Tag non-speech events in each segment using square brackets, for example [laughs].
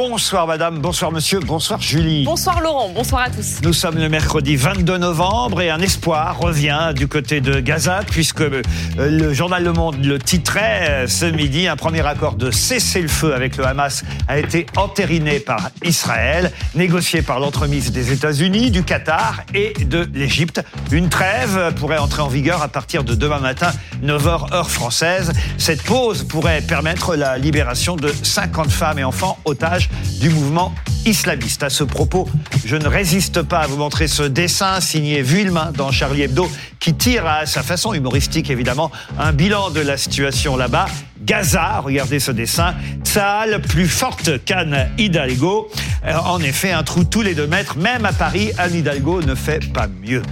Bonsoir madame, bonsoir monsieur, bonsoir Julie. Bonsoir Laurent, bonsoir à tous. Nous sommes le mercredi 22 novembre et un espoir revient du côté de Gaza puisque euh, le journal Le Monde le titrait euh, ce midi. Un premier accord de cessez-le-feu avec le Hamas a été entériné par Israël, négocié par l'entremise des États-Unis, du Qatar et de l'Égypte. Une trêve pourrait entrer en vigueur à partir de demain matin, 9h heure française. Cette pause pourrait permettre la libération de 50 femmes et enfants otages du mouvement islamiste. À ce propos, je ne résiste pas à vous montrer ce dessin signé Vuillemin dans Charlie Hebdo qui tire à sa façon humoristique évidemment un bilan de la situation là-bas. Gaza, regardez ce dessin, Tsahal plus forte qu'Anne Hidalgo. Euh, en effet, un trou tous les deux mètres, même à Paris, Anne Hidalgo ne fait pas mieux.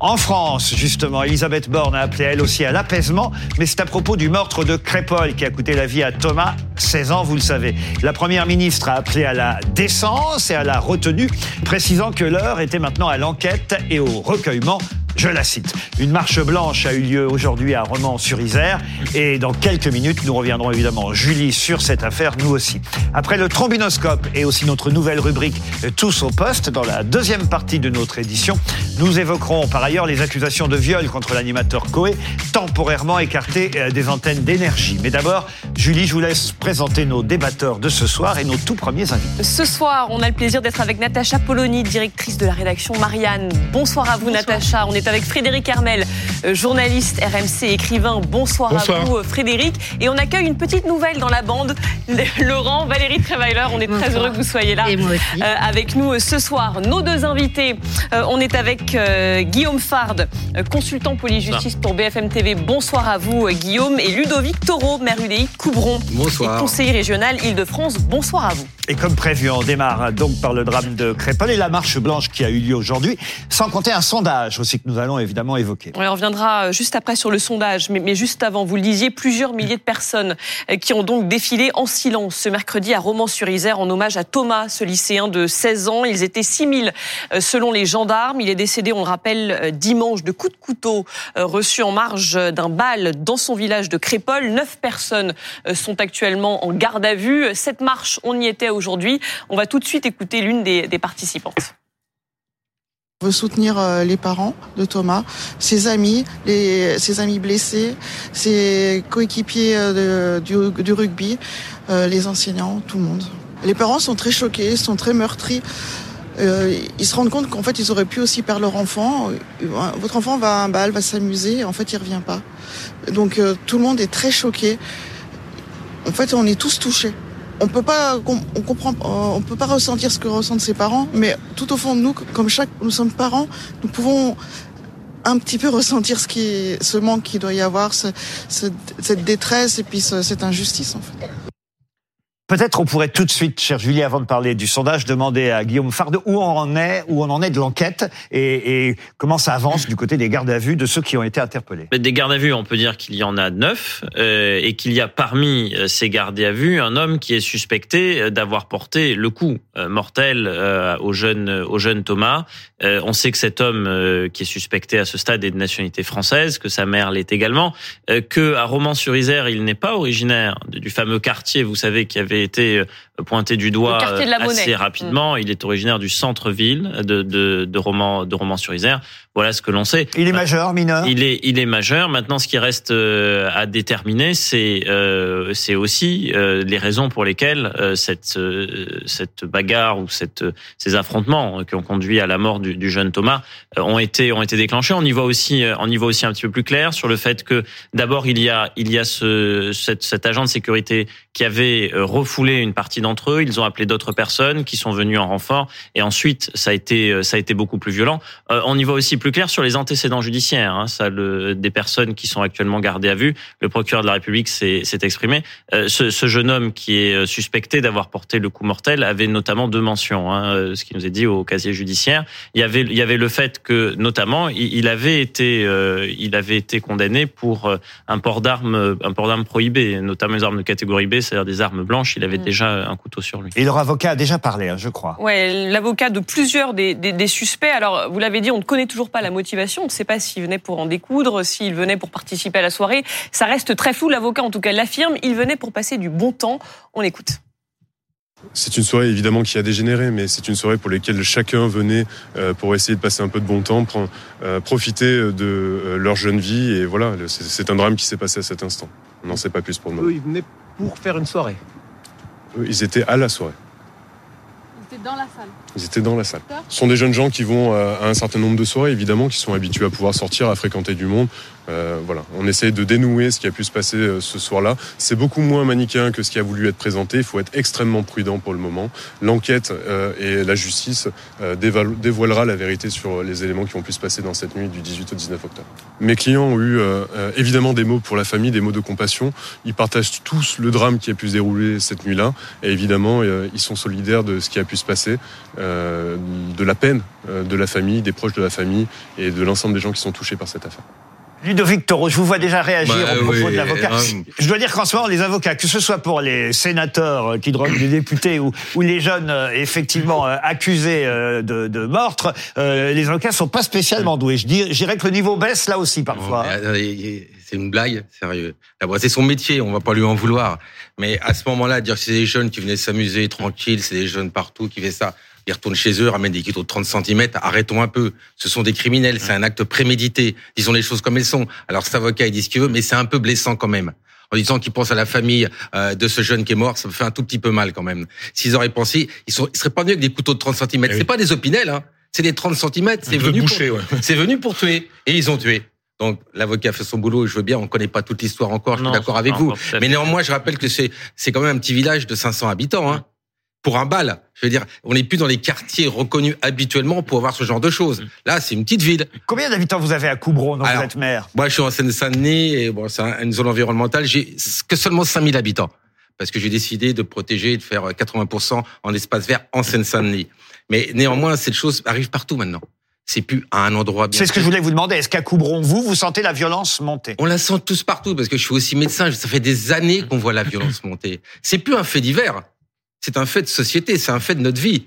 En France, justement, Elisabeth Borne a appelé elle aussi à l'apaisement, mais c'est à propos du meurtre de Crépol qui a coûté la vie à Thomas, 16 ans, vous le savez. La première ministre a appelé à la décence et à la retenue, précisant que l'heure était maintenant à l'enquête et au recueillement je la cite. Une marche blanche a eu lieu aujourd'hui à Romans-sur-Isère et dans quelques minutes, nous reviendrons évidemment, Julie, sur cette affaire, nous aussi. Après le trombinoscope et aussi notre nouvelle rubrique Tous au poste, dans la deuxième partie de notre édition, nous évoquerons par ailleurs les accusations de viol contre l'animateur Coé, temporairement écarté euh, des antennes d'énergie. Mais d'abord, Julie, je vous laisse présenter nos débatteurs de ce soir et nos tout premiers invités. Ce soir, on a le plaisir d'être avec Natacha Polony, directrice de la rédaction Marianne. Bonsoir à vous, Natacha. On est avec Frédéric Hermel, euh, journaliste RMC, écrivain. Bonsoir, à vous, euh, Frédéric. Et on accueille une petite nouvelle dans la bande. [laughs] Laurent, Valérie Treweiler, on est très heureux que vous soyez là euh, avec nous ce soir. Nos deux invités, on est avec Guillaume Fard, consultant police-justice pour BFM TV. Bonsoir à vous, Guillaume. Et Ludovic Taureau, maire UDI Coubron. Bonsoir. Et conseiller régional Île-de-France. Bonsoir à vous. Et comme prévu, on démarre donc par le drame de Crépol et la marche blanche qui a eu lieu aujourd'hui, sans compter un sondage aussi que nous allons évidemment évoquer. on reviendra euh, juste après sur le sondage, mais, juste avant, vous le disiez, plusieurs milliers de personnes euh, qui ont donc défilé en silence ce mercredi à Romans-sur-Isère en hommage à Thomas, ce lycéen de 16 ans. Ils étaient 6000 euh, selon les gendarmes. Il est décédé, on le rappelle, dimanche de coups de couteau reçus en marge d'un bal dans son village de Crépol. Neuf personnes sont actuellement en garde à vue. Cette marche, on y était aujourd'hui. On va tout de suite écouter l'une des, participantes. On veut soutenir euh, les parents de Thomas, ses amis, ses amis blessés, ses coéquipiers euh, du, rugby, euh, les enseignants, tout le monde. Les parents sont très choqués, sont très meurtris. ils se rendent compte qu'en fait, ils auraient pu aussi perdre leur enfant. Votre enfant va un bal, va s'amuser, en fait, il revient pas. Donc, tout le monde est très choqué. En fait, on est tous touchés on peut pas, on comprend, on peut pas ressentir ce que ressentent ses parents, mais tout au fond de nous, comme chaque, nous sommes parents, nous pouvons un petit peu [laughs] ressentir ce qui, ce manque qu'il doit y avoir, cette détresse et puis cette injustice en fait. Peut-être on pourrait tout de suite, cher Julie, avant de parler du sondage, demander à Guillaume Farde où on en est, où on en est de l'enquête et, comment ça avance du côté des gardes à vue de ceux qui ont été interpellés. Des gardes à vue, on peut dire qu'il y en a neuf euh, et qu'il y a parmi euh, ces gardes à vue un homme qui est suspecté euh, d'avoir porté le coup mortel au jeune au jeune Thomas. on sait que cet homme qui est suspecté à ce stade est de nationalité française, que sa mère l'est également, que à Romans-sur-Isère, il n'est pas originaire du fameux quartier, vous savez, qui avait été euh, pointé du doigt assez rapidement. Mm. Il est originaire du centre-ville de, de, de Romans-sur-Isère. Voilà ce que l'on sait. Il est majeur, mineur. Il est, il est majeur. Maintenant, ce qui reste euh, à déterminer, c'est, euh, c'est aussi les raisons pour lesquelles cette, cette bagarre ou cette, ces affrontements qui ont conduit à la mort du, du jeune Thomas ont été, ont été déclenchés. On y voit aussi, on y voit aussi un petit peu plus clair sur le fait que d'abord il y a, il y a ce, cet, cet agent de sécurité qui avait refoulé une partie d'entre eux. Ils ont appelé d'autres personnes qui sont venues en renfort. Et ensuite, ça a été, euh, ça a été beaucoup plus violent. Euh, on y voit aussi plus clair sur les antécédents judiciaires. Hein, ça, le, des personnes qui sont actuellement gardées à vue. Le procureur de la République s'est exprimé. Euh, ce, ce, jeune homme qui est suspecté d'avoir porté le coup mortel avait notamment deux mentions. Hein, ce qui nous est dit au casier judiciaire. Il y avait, il y avait le fait que, notamment, il, avait été, il avait été condamné pour un port d'armes, un port d'armes prohibé, notamment les armes de catégorie B, c'est-à-dire des armes blanches, il avait Mm. déjà un couteau sur lui. Et leur avocat a déjà parlé, hein, je crois. Ouais, l'avocat de plusieurs des, des- des suspects. Alors, vous l'avez dit, on ne connaît toujours pas la motivation. On ne sait pas s'il venait pour en découdre, s'il venait pour participer à la soirée. Ça reste très flou. L'avocat, en tout cas, l'affirme. Il venait pour passer du bon temps. On écoute. C'est une soirée évidemment qui a dégénéré, mais c'est une soirée pour laquelle chacun venait euh, pour essayer de passer un peu de bon temps, euh, profiter de euh, leur jeune vie. Et voilà, c'est- un drame qui s'est passé à cet instant. On n'en sait pas plus pour le moment. Eux, ils venaient pour faire une soirée. Ils étaient à la soirée. Étaient dans la salle. Ils étaient dans la salle. Ce sont des jeunes gens qui vont euh, à un certain nombre de soirées, évidemment, qui sont habitués à pouvoir sortir, à fréquenter du monde. Euh, voilà, on essaye de dénouer ce qui a pu se passer euh, ce soir-là. C'est beaucoup moins manichéen que ce qui a voulu être présenté. Il faut être extrêmement prudent pour le moment. L'enquête euh, et la justice euh, dévoilera la vérité sur les éléments qui ont pu se passer dans cette nuit du 18 au 19 octobre. Mes clients ont eu évidemment des mots pour la famille, des mots de compassion. Ils partagent tous le drame qui a pu se dérouler cette nuit-là. Et évidemment, ils sont solidaires de ce qui a pu se passer, euh, de la peine euh, de la famille, des proches de la famille et de l'ensemble des gens qui sont touchés par cette affaire. Ludovic Toro, je vous vois déjà réagir Bah, au propos oui, de l'avocat. euh, Je dois dire qu'en ce moment, les avocats, que ce soit pour les sénateurs qui droguent des députés ou, ou les jeunes euh, effectivement accusés de, de meurtre, euh, les avocats sont pas spécialement doués. Je dirais que le niveau baisse là aussi parfois. Attendez, C'est une blague, sérieux. C'est son métier, on va pas lui en vouloir. Mais à ce moment-là, dire que c'est des jeunes qui venaient s'amuser tranquille, c'est des jeunes partout qui fait ça. Ils retournent chez eux, ramènent des kilos de 30 cm. Arrêtons un peu. Ce sont des criminels. C'est un acte prémédité. Disons les choses comme elles sont. Alors cet avocat, il dit ce qu'il veut, mais c'est un peu blessant quand même. En disant qu'il pense à la famille euh, de ce jeune qui est mort, ça me fait un tout petit peu mal quand même. S'ils auraient pensé, ils, sont, ils seraient pas venus avec des couteaux de 30 cm. C'est pas des opinels, hein. C'est des 30 cm. C'est venu pour, c'est venu pour tuer. Et ils ont tué. Donc l'avocat fait son boulot. Je veux bien. On connaît pas toute l'histoire encore. Je suis d'accord avec vous. Mais néanmoins, je rappelle que c'est c'est quand même un petit village de 500 habitants. Hein. Pour un bal, je veux dire, on n'est plus dans les quartiers reconnus habituellement pour avoir ce genre de choses. Là, c'est une petite ville. Combien d'habitants vous avez à Coubron, dont Alors, vous êtes maire? Moi, je suis en Seine-Saint-Denis et bon, c'est un- une zone environnementale. J'ai que seulement 5000 habitants parce que j'ai décidé de protéger et de faire 80% en espace vert en Seine-Saint-Denis. Mais néanmoins, cette chose arrive partout maintenant. C'est plus à un endroit bien. C'est ce que je voulais vous demander. Est-ce qu'à Coubron, vous, vous sentez la violence monter? On la sent tous partout parce que je suis aussi médecin. Ça fait des années qu'on voit la [laughs] violence monter. C'est plus un fait divers. C'est un fait de société. C'est un fait de notre vie.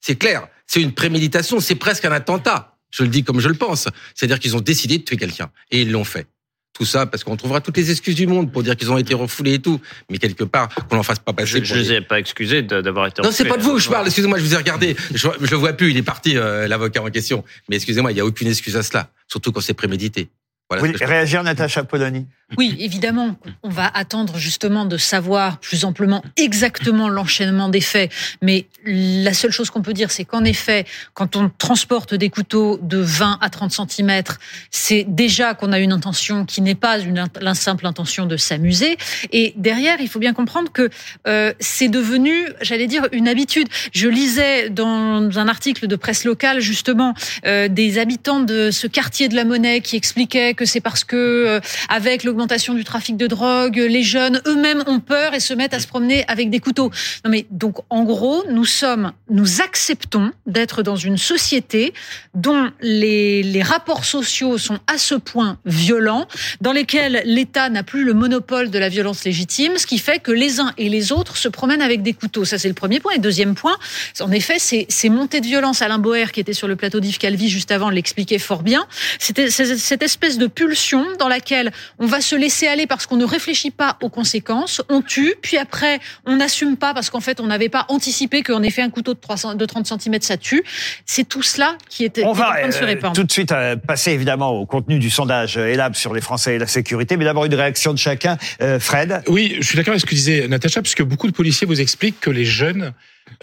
C'est clair. C'est une préméditation. C'est presque un attentat. Je le dis comme je le pense. C'est-à-dire qu'ils ont décidé de tuer quelqu'un et ils l'ont fait. Tout ça parce qu'on trouvera toutes les excuses du monde pour dire qu'ils ont été refoulés et tout. Mais quelque part, qu'on n'en fasse pas passer. Je, je les ai pas excusés de- d'avoir été. non, c'est refoulés. pas de vous que je parle. Excusez-moi, je vous ai regardé. Je, je vois plus. Il est parti, euh, l'avocat en question. Mais excusez-moi, il y a aucune excuse à cela. Surtout quand c'est prémédité. Voilà. Ce que je- réagir, Natacha Polony Oui, évidemment, on va attendre justement de savoir plus amplement exactement l'enchaînement des faits. Mais la seule chose qu'on peut dire, c'est qu'en effet, quand on transporte des couteaux de 20 à 30 cm, c'est déjà qu'on a une intention qui n'est pas une, la simple intention de s'amuser. Et derrière, il faut bien comprendre que euh, c'est devenu, j'allais dire, une habitude. Je lisais dans un article de presse locale justement euh, des habitants de ce quartier de la Monnaie qui expliquaient que c'est parce que euh, avec l'augmentation du trafic de drogue, les jeunes eux-mêmes ont peur et se mettent à se promener avec des couteaux. Non mais donc en gros, nous sommes, nous acceptons d'être dans une société dont les, rapports sociaux sont à ce point violents, dans lesquels l'État n'a plus le monopole de la violence légitime, ce qui fait que les uns et les autres se promènent avec des couteaux. Ça c'est le premier point. Et deuxième point, en effet, ces, ces montées de violence, Alain Boer qui était sur le plateau d'Yves Calvi juste avant l'expliquait fort bien, c'était cette espèce de pulsion dans laquelle on va se laisser aller parce qu'on ne réfléchit pas aux conséquences, on tue, puis après on n'assume pas parce qu'en fait on n'avait pas anticipé qu'en effet un couteau de, 300, de 30 cm ça tue. C'est tout cela qui était On qui est en va train de se euh, répandre. tout de suite euh, passer évidemment au contenu du sondage euh, ELAB sur les Français et la sécurité, mais d'abord une réaction de chacun. Euh, Fred Oui, je suis d'accord avec ce que disait Natacha, puisque beaucoup de policiers vous expliquent que les jeunes,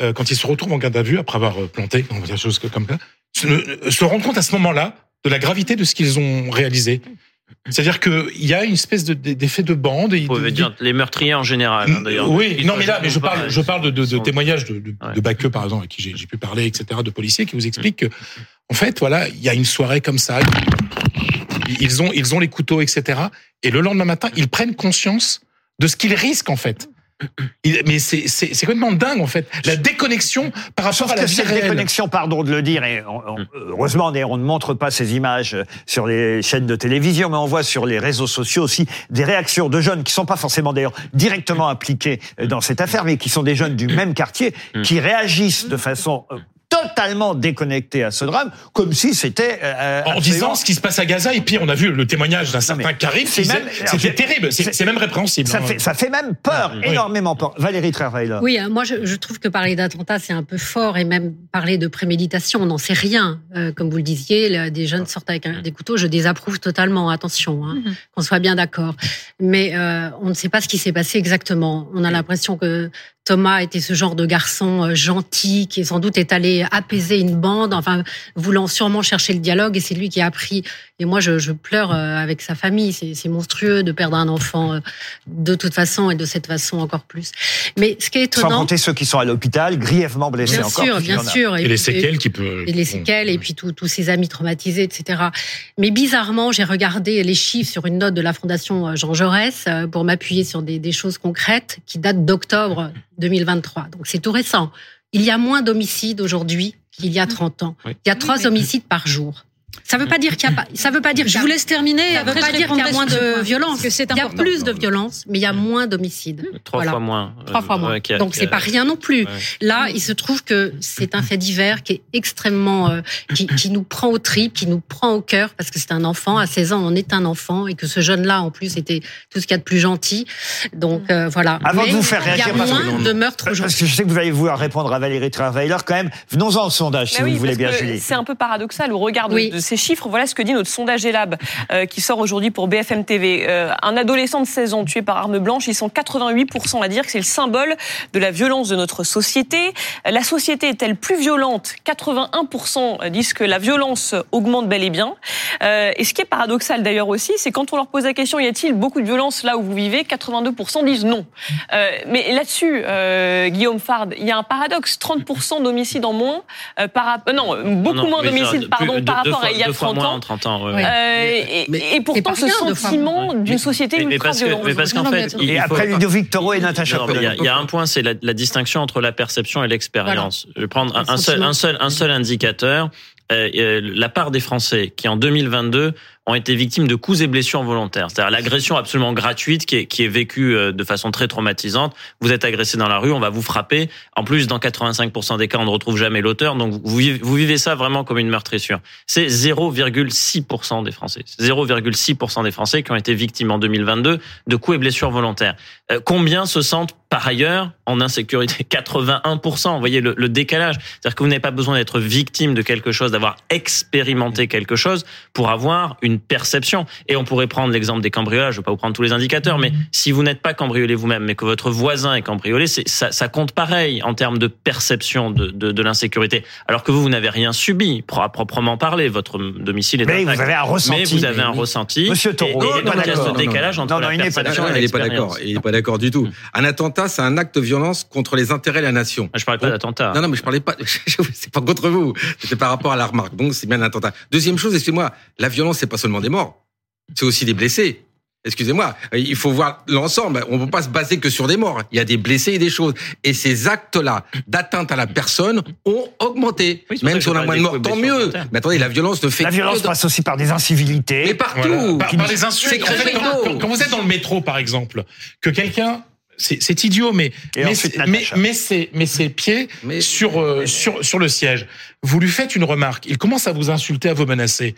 euh, quand ils se retrouvent en garde à vue, après avoir planté, on va dire des choses comme ça, se, se rendent compte à ce moment-là de la gravité de ce qu'ils ont réalisé. C'est-à-dire qu'il y a une espèce de- d'effet de bande. et Vous pouvez de- dire les meurtriers en général. hein, d'ailleurs. Oui, non, mais là, mais je parle, je parle de, de, de témoignages de, de, Ouais. de Baqueux, par exemple, avec qui j'ai j'ai pu parler, etc., de policiers qui vous expliquent que, en fait, voilà, il y a une soirée comme ça. Ils ont, ils ont les couteaux, etc. Et le lendemain matin, ils prennent conscience de ce qu'ils risquent, en fait. Il- mais c'est c'est c'est complètement dingue en fait. La déconnexion par rapport Sauf à la vie réelle. déconnexion, pardon de le dire, et on- on- heureusement d'ailleurs on ne montre pas ces images sur les chaînes de télévision, mais on voit sur les réseaux sociaux aussi des réactions de jeunes qui sont pas forcément d'ailleurs directement impliqués euh, dans cette affaire, mais qui sont des jeunes du même quartier, qui réagissent de façon euh, totalement déconnectée à ce drame, comme si c'était euh, En absolument- disant ce qui se passe à Gaza, et puis on a vu le témoignage d'un certain Karim, c'était terrible, c'est même répréhensible. Ça hein. fait, ça fait même peur, Oui. énormément peur. Valérie Trierweiler. Oui, euh, moi je, je trouve que parler d'attentat c'est un peu fort et même parler de préméditation, on n'en sait rien. Euh, comme vous le disiez, là, des jeunes sortent avec un- des couteaux, je désapprouve totalement. Attention, hein, Mhm. qu'on soit bien d'accord. Mais euh, on ne sait pas ce qui s'est passé exactement. On a l'impression que Thomas était ce genre de garçon euh, gentil qui sans doute est allé apaiser une bande, enfin voulant sûrement chercher le dialogue et c'est lui qui a appris. Et moi je, je pleure euh, avec sa famille. C'est monstrueux de perdre un enfant euh, de toute façon et de cette façon encore plus. Mais ce qui est Sans étonnant. compter ceux qui sont à l'hôpital, grièvement blessés Bien encore. sûr, bien en a. sûr. Et les séquelles qui peuvent. et les séquelles, et puis tous tous ses amis traumatisés, etc. Mais bizarrement, j'ai regardé les chiffres sur une note de la Fondation Jean Jaurès pour m'appuyer sur des, des choses concrètes qui datent d'octobre 2023. Donc c'est tout récent. Il y a moins d'homicides aujourd'hui qu'il y a 30 ans. Oui. Il y a trois homicides par jour. Ça veut pas dire qu'il y a pas, ça veut pas dire qu'il y Je a- vous laisse terminer. ça veut pas dire qu'il y a moins de violence. parce que c'est Il y a plus de violence, mais il y a moins d'homicides. Trois Voilà. fois moins. Trois fois Euh, moins. ouais, qui a- Donc c'est pas rien non plus. Ouais. Là, il se trouve que c'est un fait divers qui est extrêmement, euh, qui, qui nous prend au trip, qui nous prend au cœur, parce que c'est un enfant. À 16 ans, on est un enfant, et que ce jeune-là, en plus, était tout ce qu'il y a de plus gentil. Donc euh, voilà. Avant de Mais vous faire il y a réagir, moins de meurtres Parce aujourd'hui. que je sais que vous allez vouloir répondre à Valérie Trierweiler quand même. Venons-en au sondage, si Bah vous oui, le voulez bien, Julie. C'est un peu paradoxal au regard de, Oui. de ces chiffres. Voilà ce que dit notre sondage Elab euh, qui sort aujourd'hui pour BFM TV. Euh, un adolescent de 16 ans tué par arme blanche, ils sont 88% à dire que c'est le symbole de la violence de notre société. La société est-elle plus violente? 81% disent que la violence augmente bel et bien. Euh, et ce qui est paradoxal d'ailleurs aussi, c'est quand on leur pose la question y a-t-il beaucoup de violence là où vous vivez? 82% disent non. Euh, mais là-dessus, euh, Guillaume Fard, il y a un paradoxe 30% d'homicides en moins euh, par euh, non, beaucoup Non, moins d'homicides pardon par rapport à il y a deux fois 30 moins ans. en 30 ans. ouais. Euh, et, mais- et pourtant, ce sentiment d'une société Mais- mais ultra parce que- mais parce qu'en fait, il Et faut- après Ludovic Toro et Natacha il y y, a un point, c'est la, la distinction entre la perception et l'expérience. Je vais prendre un, un seul, un seul, un seul indicateur. Euh, euh, la part des Français qui en 2022 ont été victimes de coups et blessures volontaires, c'est-à-dire l'agression absolument gratuite qui est, qui est vécue euh, de façon très traumatisante. Vous êtes agressé dans la rue, on va vous frapper. En plus, dans 85% des cas, on ne retrouve jamais l'auteur. Donc vous vivez, vous vivez ça vraiment comme une meurtrissure. C'est 0,6% des Français. 0,6% des Français qui ont été victimes en 2022 de coups et blessures volontaires. Euh, combien se sentent par ailleurs en insécurité? [laughs] 81%. Vous voyez le, le décalage. C'est-à-dire que vous n'avez pas besoin d'être victime de quelque chose, d'avoir expérimenté quelque chose pour avoir une perception. Et on pourrait prendre l'exemple des cambriolages. Je ne vais pas vous prendre tous les indicateurs, mais si vous n'êtes pas cambriolé vous-même, mais que votre voisin est cambriolé, c'est, ça, ça compte pareil en termes de perception de, de, de l'insécurité. Alors que vous, vous n'avez rien subi, à proprement parler. Votre domicile est Mais intact. vous avez un ressenti. Mais vous avez un ressenti. Monsieur Taureau, Et- et pas donc, il y a ce d'accord. décalage entre Non, non, la il n'est pas perception d'accord. et il n'est pas l'expérience. d'accord. Il n'est pas d'accord du tout. Un attentat, c'est un acte de violence contre les intérêts de la nation. Ah, Je parle pas d'attentat. Non, non, mais je parlais pas. [laughs] c'est pas contre vous. C'était par rapport à la remarque. Donc, c'est bien un attentat. Deuxième chose, excusez-moi, la violence, c'est pas seulement des morts. C'est aussi des blessés. Excusez-moi, il faut voir l'ensemble. On ne peut pas se baser que sur des morts. Il y a des blessés et des choses. Et ces actes-là d'atteinte à la personne ont augmenté. Oui, Même que si on a moins de des morts, tant mieux. Mais attendez, la violence ne fait La que violence de- passe aussi par des incivilités. Mais partout. Voilà. Par, les insultes. C'est En fait, quand, quand- vous êtes dans le métro, par exemple, que quelqu'un, c'est idiot, mais Et mais, ensuite, mais, mais ses, mais ses pieds Mais- sur, euh, sur, sur le siège. Vous lui faites une remarque. Il commence à vous insulter, à vous menacer.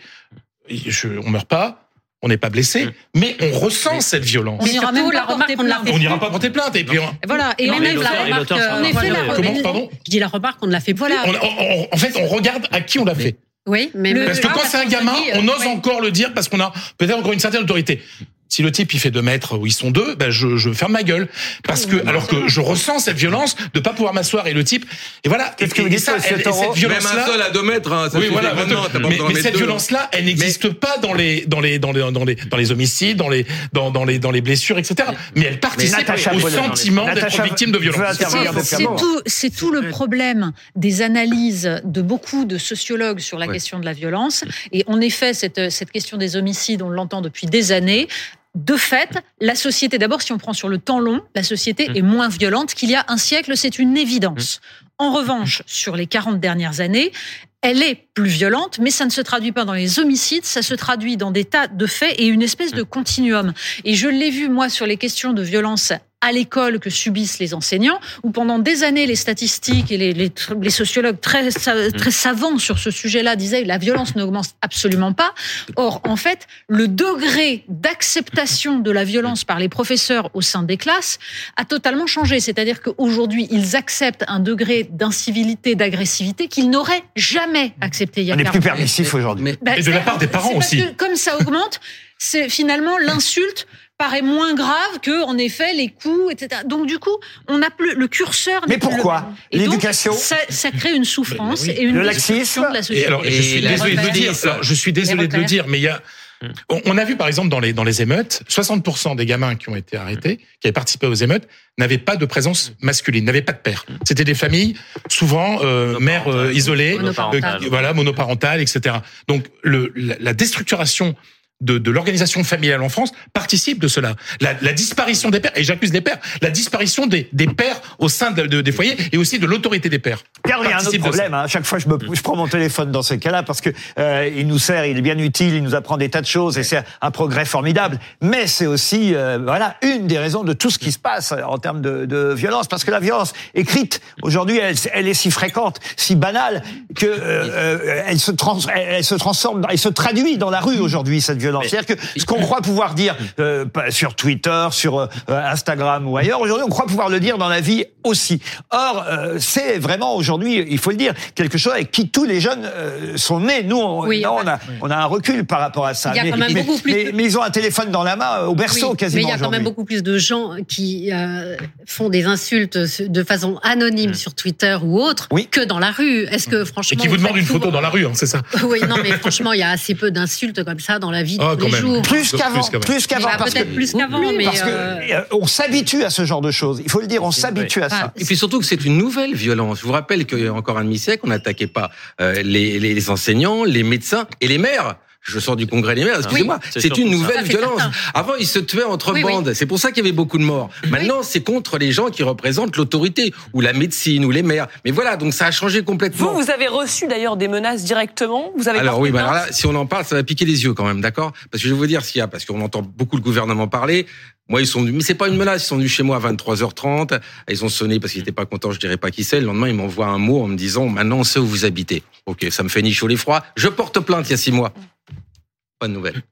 Je, on meurt pas. On n'est pas blessé, mais on ressent cette violence. On n'ira même la pas remarque porter plainte. On n'ira pas porter plainte. Et puis, on- Voilà. Et Non, on même la remarque. En effet, la comment, pardon Je dis la remarque qu'on ne l'a fait plus. Voilà. on, on- en fait, on regarde à qui on l'a fait. Oui, mais Le- Parce que quand c'est un gamin, dit, on ose ouais. encore le dire parce qu'on a peut-être encore une certaine autorité. Si le type il fait deux mètres où ils sont deux, ben je, je ferme ma gueule parce que alors que je ressens cette violence de pas pouvoir m'asseoir et le type et voilà. Et, et dites, ça, elle- et cette Même violence un là. seul à deux mètres, hein, ça Oui, voilà. mais cette deux. violence-là, elle n'existe pas dans les dans les dans les dans les dans les homicides, dans les dans dans les dans les blessures, etc. Mais elle participe au sentiment d'être Natacha victime de violence. C'est- un tout, c'est tout le problème des analyses de beaucoup de sociologues sur la Ouais. question de la violence. Et en effet, cette, cette question des homicides, on l'entend depuis des années. De fait, la société, d'abord, si on prend sur le temps long, la société Mmh. est moins violente qu'il y a un siècle, c'est une évidence. En revanche, Mmh. sur les 40 dernières années, elle est plus violente, mais ça ne se traduit pas dans les homicides, ça se traduit dans des tas de faits et une espèce de continuum. Et je l'ai vu, moi, sur les questions de violence à l'école que subissent les enseignants, où pendant des années, les statistiques et les, les, les sociologues très, sa- très savants sur ce sujet-là disaient la violence n'augmente absolument pas. Or, en fait, le degré d'acceptation de la violence par les professeurs au sein des classes a totalement changé. C'est-à-dire qu'aujourd'hui, ils acceptent un degré d'incivilité, d'agressivité qu'ils n'auraient jamais accepté il y a On est 40 plus permissif aujourd'hui. Bah, Et de la part des parents aussi. que comme ça augmente, c'est finalement l'insulte paraît moins grave que en effet les coups, etc. Donc du coup, on n'a plus le curseur. Mais pourquoi L'éducation ça, ça crée une souffrance oui. et une Le laxisme de la Et société. alors, je suis la désolé de le dire. Alors, je suis désolé de le repères. dire, mais il y a. On on a vu par exemple dans les dans les émeutes, 60% des gamins qui ont été arrêtés, qui avaient participé aux émeutes, n'avaient pas de présence masculine, n'avaient pas de père. C'était des familles souvent euh, mères euh, isolées, Monoparentales. euh, voilà monoparentales, etc. Donc le, la, la déstructuration de, de l'organisation familiale en France participe de cela. La, la disparition des pères, et j'accuse les pères, la disparition des, des pères au sein de- de- des foyers et aussi de l'autorité des pères. Pierre, il y a un autre problème. hein. Chaque fois, je, me, je prends mon téléphone dans ces cas-là parce que euh, il nous sert, il est bien utile, il nous apprend des tas de choses et c'est un progrès formidable. Mais c'est aussi, euh, voilà, une des raisons de tout ce qui se passe en termes de, de violence, parce que la violence écrite aujourd'hui, elle, elle est si fréquente, si banale que euh, euh, elle se trans, elle, elle se transforme, elle se traduit dans la rue aujourd'hui cette violence. C'est-à-dire que ce qu'on croit pouvoir dire euh, pas- sur Twitter, sur euh, Instagram ou ailleurs, aujourd'hui, on croit pouvoir le dire dans la vie aussi. Or, euh, c'est vraiment aujourd'hui, il faut le dire, quelque chose avec qui tous les jeunes euh, sont nés. Nous, on, Oui, non, enfin, on, a, on a un recul par rapport à ça. Il y a mais, quand même mais- beaucoup plus mais- de- mais ils ont un téléphone dans la main euh, au berceau Oui, quasiment Mais il y a quand même beaucoup plus de gens qui euh, font des insultes de façon anonyme sur Twitter ou autre Oui. que dans la rue. Est-ce que franchement Et qui vous demandent une photo dans la rue, hein, c'est ça Oui, non, mais franchement, il y a assez peu d'insultes comme ça dans la vie de Ah, tous quand les même. jours. Plus qu'avant, plus qu'avant. Bah, parce peut-être que- plus qu'avant, Oui, mais, parce que euh, euh, on s'habitue à ce genre de choses. Il faut le dire, on s'habitue à ça. Et puis surtout que c'est une nouvelle violence. Je vous rappelle qu'il y a encore un demi-siècle, on n'attaquait pas euh, les, les enseignants, les médecins et les maires. Je sors du congrès des maires, excusez-moi. c'est une nouvelle c'est violence. certain. Avant, ils se tuaient entre Oui, oui. bandes. C'est pour ça qu'il y avait beaucoup de morts. Maintenant, c'est contre les gens qui représentent l'autorité ou la médecine ou les maires. Mais voilà, donc ça a changé complètement. Vous, vous avez reçu d'ailleurs des menaces directement? Vous avez Alors oui, mais alors là, si on en parle, ça va piquer les yeux quand même, d'accord? Parce que je vais vous dire ce qu'il y a, parce qu'on entend beaucoup le gouvernement parler. Moi, ils sont venus, mais c'est pas une menace. Ils sont venus chez moi à 23h30. Ils ont sonné parce qu'ils étaient pas contents. Je dirais pas qui c'est. Le lendemain, ils m'envoient un mot en me disant maintenant on sait où vous habitez. Ok, ça me fait ni chaud ni froid. Je porte plainte il y a six mois. Pas de nouvelles.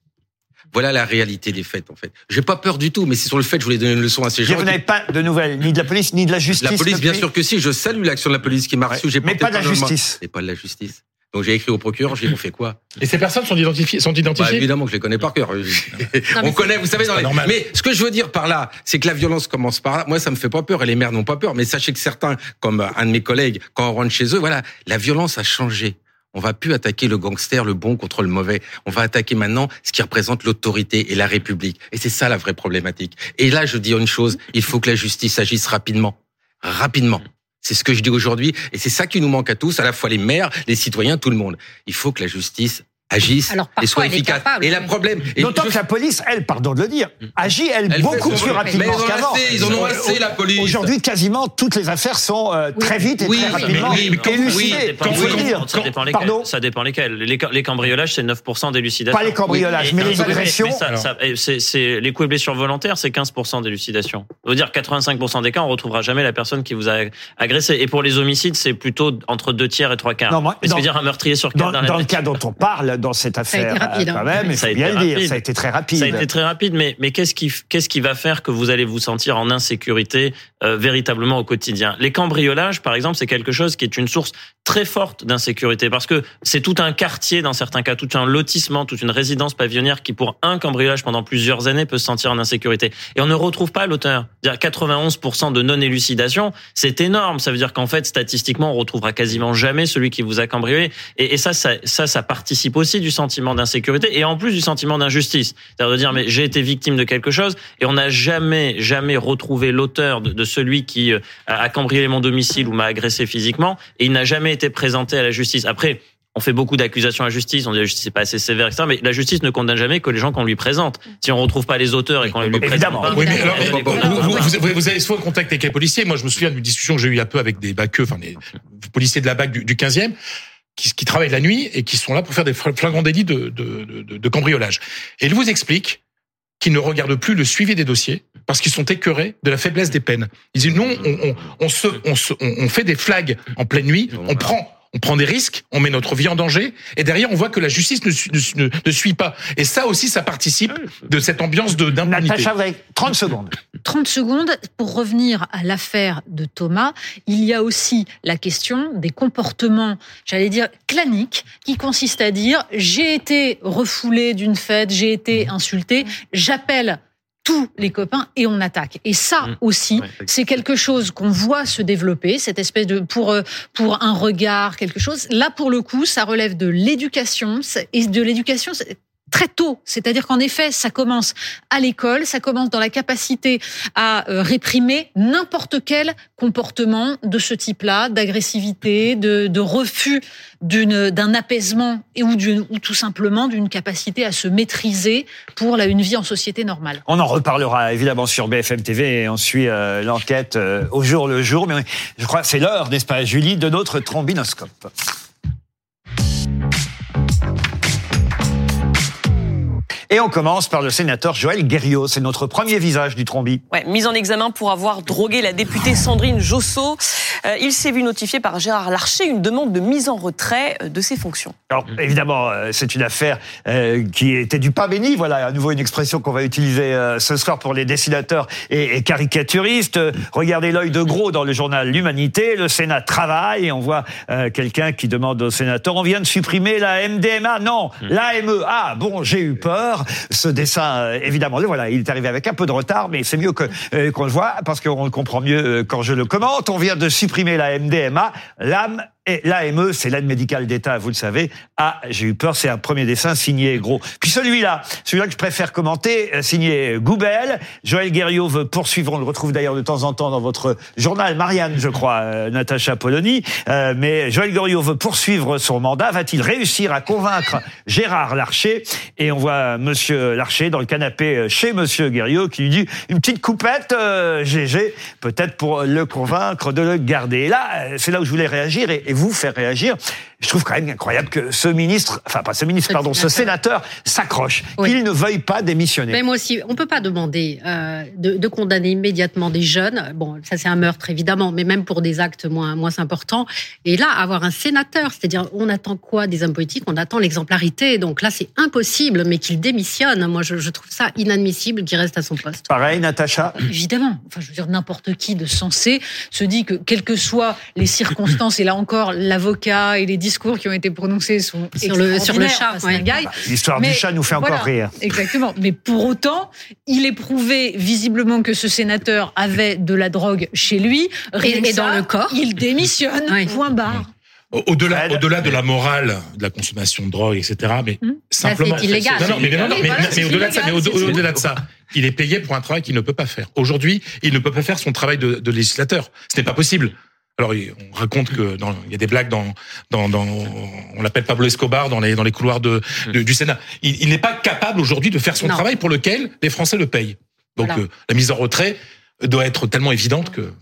Voilà la réalité des faits, en fait. J'ai pas peur du tout, mais c'est sur le fait que je voulais donner une leçon à ces gens. Vous qui- n'avez pas de nouvelles, ni de la police, ni de la justice. La police, bien sûr que si. Je salue l'action de la police qui m'a reçu. J'ai Mais pas de la justice. Et pas de la justice. Donc j'ai écrit au procureur, j'ai dit, on fait quoi? Et ces personnes sont identifiées, sont bah, identifiées? évidemment que je les connais par cœur. [laughs] On connaît, vous savez, dans les... normal. mais ce que je veux dire par là, c'est que la violence commence par là. Moi, ça me fait pas peur et les maires n'ont pas peur. Mais sachez que certains, comme un de mes collègues, quand on rentre chez eux, voilà, la violence a changé. On va plus attaquer le gangster, le bon contre le mauvais. On va attaquer maintenant ce qui représente l'autorité et la République. Et c'est ça la vraie problématique. Et là, je dis une chose, il faut que la justice agisse rapidement. Rapidement. C'est ce que je dis aujourd'hui. Et c'est ça qui nous manque à tous, à la fois les maires, les citoyens, tout le monde. Il faut que la justice agisse Alors, et soit parfois, elle est efficace. capable, et le oui. problème... et D'autant je- que la police, elle, pardon de le dire, agit, elle, beaucoup plus rapidement Mais ils en ont qu'avant. assez, ils en ont assez, la police. Aujourd'hui, quasiment toutes les affaires sont euh, très vite et Oui, très mais- rapidement oui, mais quand- élucidées. oui, Ça dépend, Il faut le oui, dire. ça dépend lesquels. Pardon Ça dépend lesquels. Les, ca- les cambriolages, c'est 9% d'élucidation. Pas les cambriolages, Oui, mais les mais- agressions. mais ça- ça- et c'est- c'est- les coups et blessures volontaires, c'est 15% d'élucidation. Ça veut dire 85% des cas, on retrouvera jamais la personne qui vous a agressé. Et pour les homicides, c'est plutôt entre deux tiers et trois quarts. Non, moi, mais dans- dire un meurtrier sur quatre Dans, dans dans le cas dont on parle, dans cette a été affaire, rapide, euh, hein. quand même, il Ça a faut été bien le dire, rapide. ça a été très rapide. Ça a été très rapide, mais, mais qu'est-ce qui, qu'est-ce qui va faire que vous allez vous sentir en insécurité euh, véritablement au quotidien? Les cambriolages, par exemple, c'est quelque chose qui est une source très forte d'insécurité parce que c'est tout un quartier, dans certains cas, tout un lotissement, toute une résidence pavillonnaire qui, pour un cambriolage pendant plusieurs années, peut se sentir en insécurité. Et on ne retrouve pas l'auteur. Dire 91% de non-élucidation, c'est énorme. Ça veut dire qu'en fait, statistiquement, on retrouvera quasiment jamais celui qui vous a cambriolé. Et, et ça, ça, ça, ça participe aussi du sentiment d'insécurité et en plus du sentiment d'injustice. C'est-à-dire de dire, mais j'ai été victime de quelque chose et on n'a jamais, jamais retrouvé l'auteur de, de celui qui euh, a cambriolé mon domicile ou m'a agressé physiquement et il n'a jamais été présenté à la justice. Après, on fait beaucoup d'accusations à la justice, on dit la justice n'est pas assez sévère, etc. Mais la justice ne condamne jamais que les gens qu'on lui présente. Si on retrouve pas les auteurs et qu'on les lui Évidemment. présente pas, Oui, mais alors, on les vous, vous- vous- avez souvent contact avec les policiers. Moi, je me souviens d'une discussion que j'ai eue a peu avec des baqueux, enfin des policiers de la BAC du, du 15e, qui, qui travaillent la nuit et qui sont là pour faire des fla- flagrants délits de, de, de, de cambriolage. Et ils vous expliquent qu'ils ne regardent plus le suivi des dossiers parce qu'ils sont écœurés de la faiblesse des peines. Ils disent non, on, on, on, se, on, se, on, on fait des flags en pleine nuit, on prend. On prend des risques, on met notre vie en danger, et derrière on voit que la justice ne, su- ne su- ne- ne suit pas. Et ça aussi, ça participe de cette ambiance de d'impunité. Natacha, vous avez 30 secondes. 30 secondes pour revenir à l'affaire de Thomas. Il y a aussi la question des comportements, j'allais dire claniques, qui consistent à dire j'ai été refoulé d'une fête, j'ai été insulté, j'appelle tous les copains et on attaque. Et ça Mmh. aussi, Ouais, c'est quelque chose qu'on voit se développer, cette espèce de pour euh, pour un regard, quelque chose. Là, pour le coup, ça relève de l'éducation et de l'éducation très tôt. C'est-à-dire qu'en effet, ça commence à l'école, ça commence dans la capacité à euh, réprimer n'importe quel comportement de ce type-là, d'agressivité, de, refus d'un apaisement et ou, tout simplement d'une capacité à se maîtriser pour une vie en société normale. On en reparlera évidemment sur BFM TV et on suit euh, l'enquête euh, au jour le jour. Mais je crois que c'est l'heure, n'est-ce pas, Julie, de notre trombinoscope. Et on commence par le sénateur Joël Guerriot. C'est notre premier visage du trombi. Ouais, mise en examen pour avoir drogué la députée Sandrine Josso. Euh, il s'est vu notifier par Gérard Larcher une demande de mise en retrait euh, de ses fonctions. Alors évidemment, euh, c'est une affaire euh, qui était du pas béni. Voilà, à nouveau une expression qu'on va utiliser euh, ce soir pour les dessinateurs et, et caricaturistes. Euh, Regardez l'œil de gros dans le journal L'Humanité. Le Sénat travaille et on voit euh, quelqu'un qui demande au sénateur on vient de supprimer la MDMA. Non, l'AME. Ah bon, j'ai eu peur. Ce dessin, euh, évidemment, voilà, il est arrivé avec un peu de retard, mais c'est mieux que euh, qu'on le voit parce qu'on le comprend mieux euh, quand je le commente. On vient de supprimer la MDMA. L'âme et l'AME, c'est l'aide médicale d'État, vous le savez. Ah, j'ai eu peur, c'est un premier dessin signé gros. Puis celui-là, celui-là que je préfère commenter, euh, signé Goubel. Joël Guerriot veut poursuivre, on le retrouve d'ailleurs de temps en temps dans votre journal, Marianne, je crois, euh, Natacha Polony. Euh, mais Joël Guerriot veut poursuivre son mandat. Va-t-il réussir à convaincre Gérard Larcher? Et on voit Monsieur Larcher dans le canapé euh, chez Monsieur Guerriot qui lui dit une petite coupette, euh, GG, peut-être pour le convaincre de le garder. Et là, euh, c'est là où je voulais réagir et vous faire réagir. Je trouve quand même incroyable que ce ministre, enfin pas ce ministre, pardon, ce sénateur s'accroche, Oui. qu'il ne veuille pas démissionner. Mais moi aussi, on peut pas demander euh, de, de condamner immédiatement des jeunes. Bon, ça c'est un meurtre évidemment, mais même pour des actes moins moins importants. Et là, avoir un sénateur, c'est-à-dire, on attend quoi des hommes politiques? On attend l'exemplarité. Donc là, c'est impossible, mais qu'il démissionne. Moi, je, je trouve ça inadmissible qu'il reste à son poste. Pareil, Natacha. [clears throat] Évidemment, enfin, je veux dire, n'importe qui de sensé se dit que, quelles que soient les circonstances, et là encore, l'avocat et les discours qui ont été prononcés sont Sur le- sur le chat, Enfin, ouais. gars. L'histoire du chat nous fait encore rire. Exactement. Mais pour autant, il est prouvé visiblement que ce sénateur avait de la drogue chez lui. Rien Et- dans ça, le corps. Il démissionne. Oui. Point barre. Au- Au-delà, au-delà de la morale, de la consommation de drogue, etc. Mais Hmm. simplement. Là, c'est illégal. Non, non, mais, non, mais, voilà, mais c'est au-delà de ça, mais illégal, au- c'est au-delà de ça, il est payé pour un travail qu'il ne peut pas faire. Aujourd'hui, il ne peut pas faire son travail de, de législateur. Ce n'est pas possible. Alors, on raconte que dans, il y a des blagues dans, dans, dans on l'appelle Pablo Escobar dans les, dans les couloirs de, de- du Sénat. Il, il n'est pas capable aujourd'hui de faire son Non. travail pour lequel les Français le payent. Donc, Voilà. euh, la mise en retrait doit être tellement évidente que.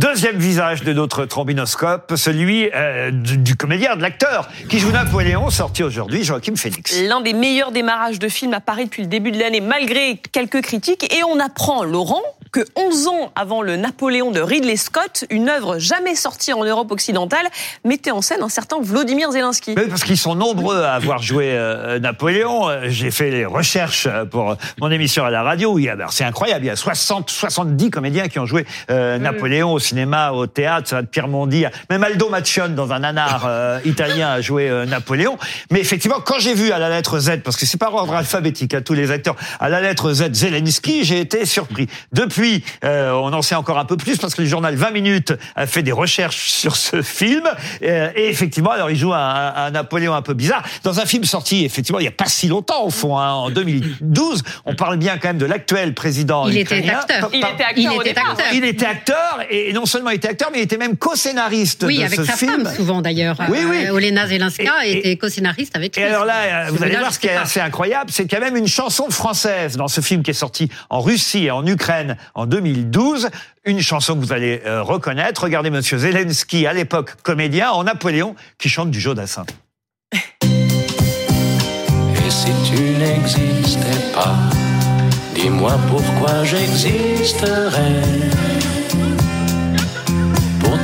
Deuxième visage de notre trombinoscope, celui euh, du, du comédien, de l'acteur, qui joue Napoléon, sorti aujourd'hui, Joachim Phoenix. L'un des meilleurs démarrages de film à Paris depuis le début de l'année, malgré quelques critiques. Et on apprend, Laurent, que 11 ans avant le Napoléon de Ridley Scott, une œuvre jamais sortie en Europe occidentale mettait en scène un certain Vladimir Zelensky. Oui, parce qu'ils sont nombreux à avoir joué euh, Napoléon. Euh, J'ai fait les recherches pour mon émission à la radio. Alors, C'est incroyable, il y a 60, 70 comédiens qui ont joué euh, Napoléon cinéma, au théâtre, ça va de Pierre Mondi. à- Même Aldo Maccione, dans un nanar euh, italien, a joué euh, Napoléon. Mais effectivement, quand j'ai vu à la lettre Z, parce que c'est par ordre alphabétique à tous les acteurs, à la lettre Z, Zelensky, j'ai été surpris. Depuis, euh, on en sait encore un peu plus, parce que le journal 20 minutes a fait des recherches sur ce film. Euh, et effectivement, alors il joue un, un Napoléon un peu bizarre. Dans un film sorti, effectivement, il n'y a pas si longtemps, au fond, hein, en 2012, on parle bien quand même de l'actuel président Il était acteur. Il était acteur Il au était acteur. il était acteur et et non seulement il était acteur, mais il était même co-scénariste Oui, de avec ce sa film. femme souvent d'ailleurs. Oui, oui. Euh, Olena Zelenska Et- était co-scénariste avec lui. Et alors là, euh, vous allez voir ce qui est assez incroyable, c'est qu'il y a même une chanson française dans ce film qui est sorti en Russie et en Ukraine en 2012. Une chanson que vous allez euh, reconnaître. Regardez Monsieur Zelensky, à l'époque comédien, en Napoléon, qui chante du Jodassin. Et si tu n'existais pas, dis-moi pourquoi j'existerais.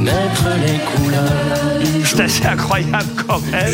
naître les couleurs du jour. C'est assez incroyable quand même.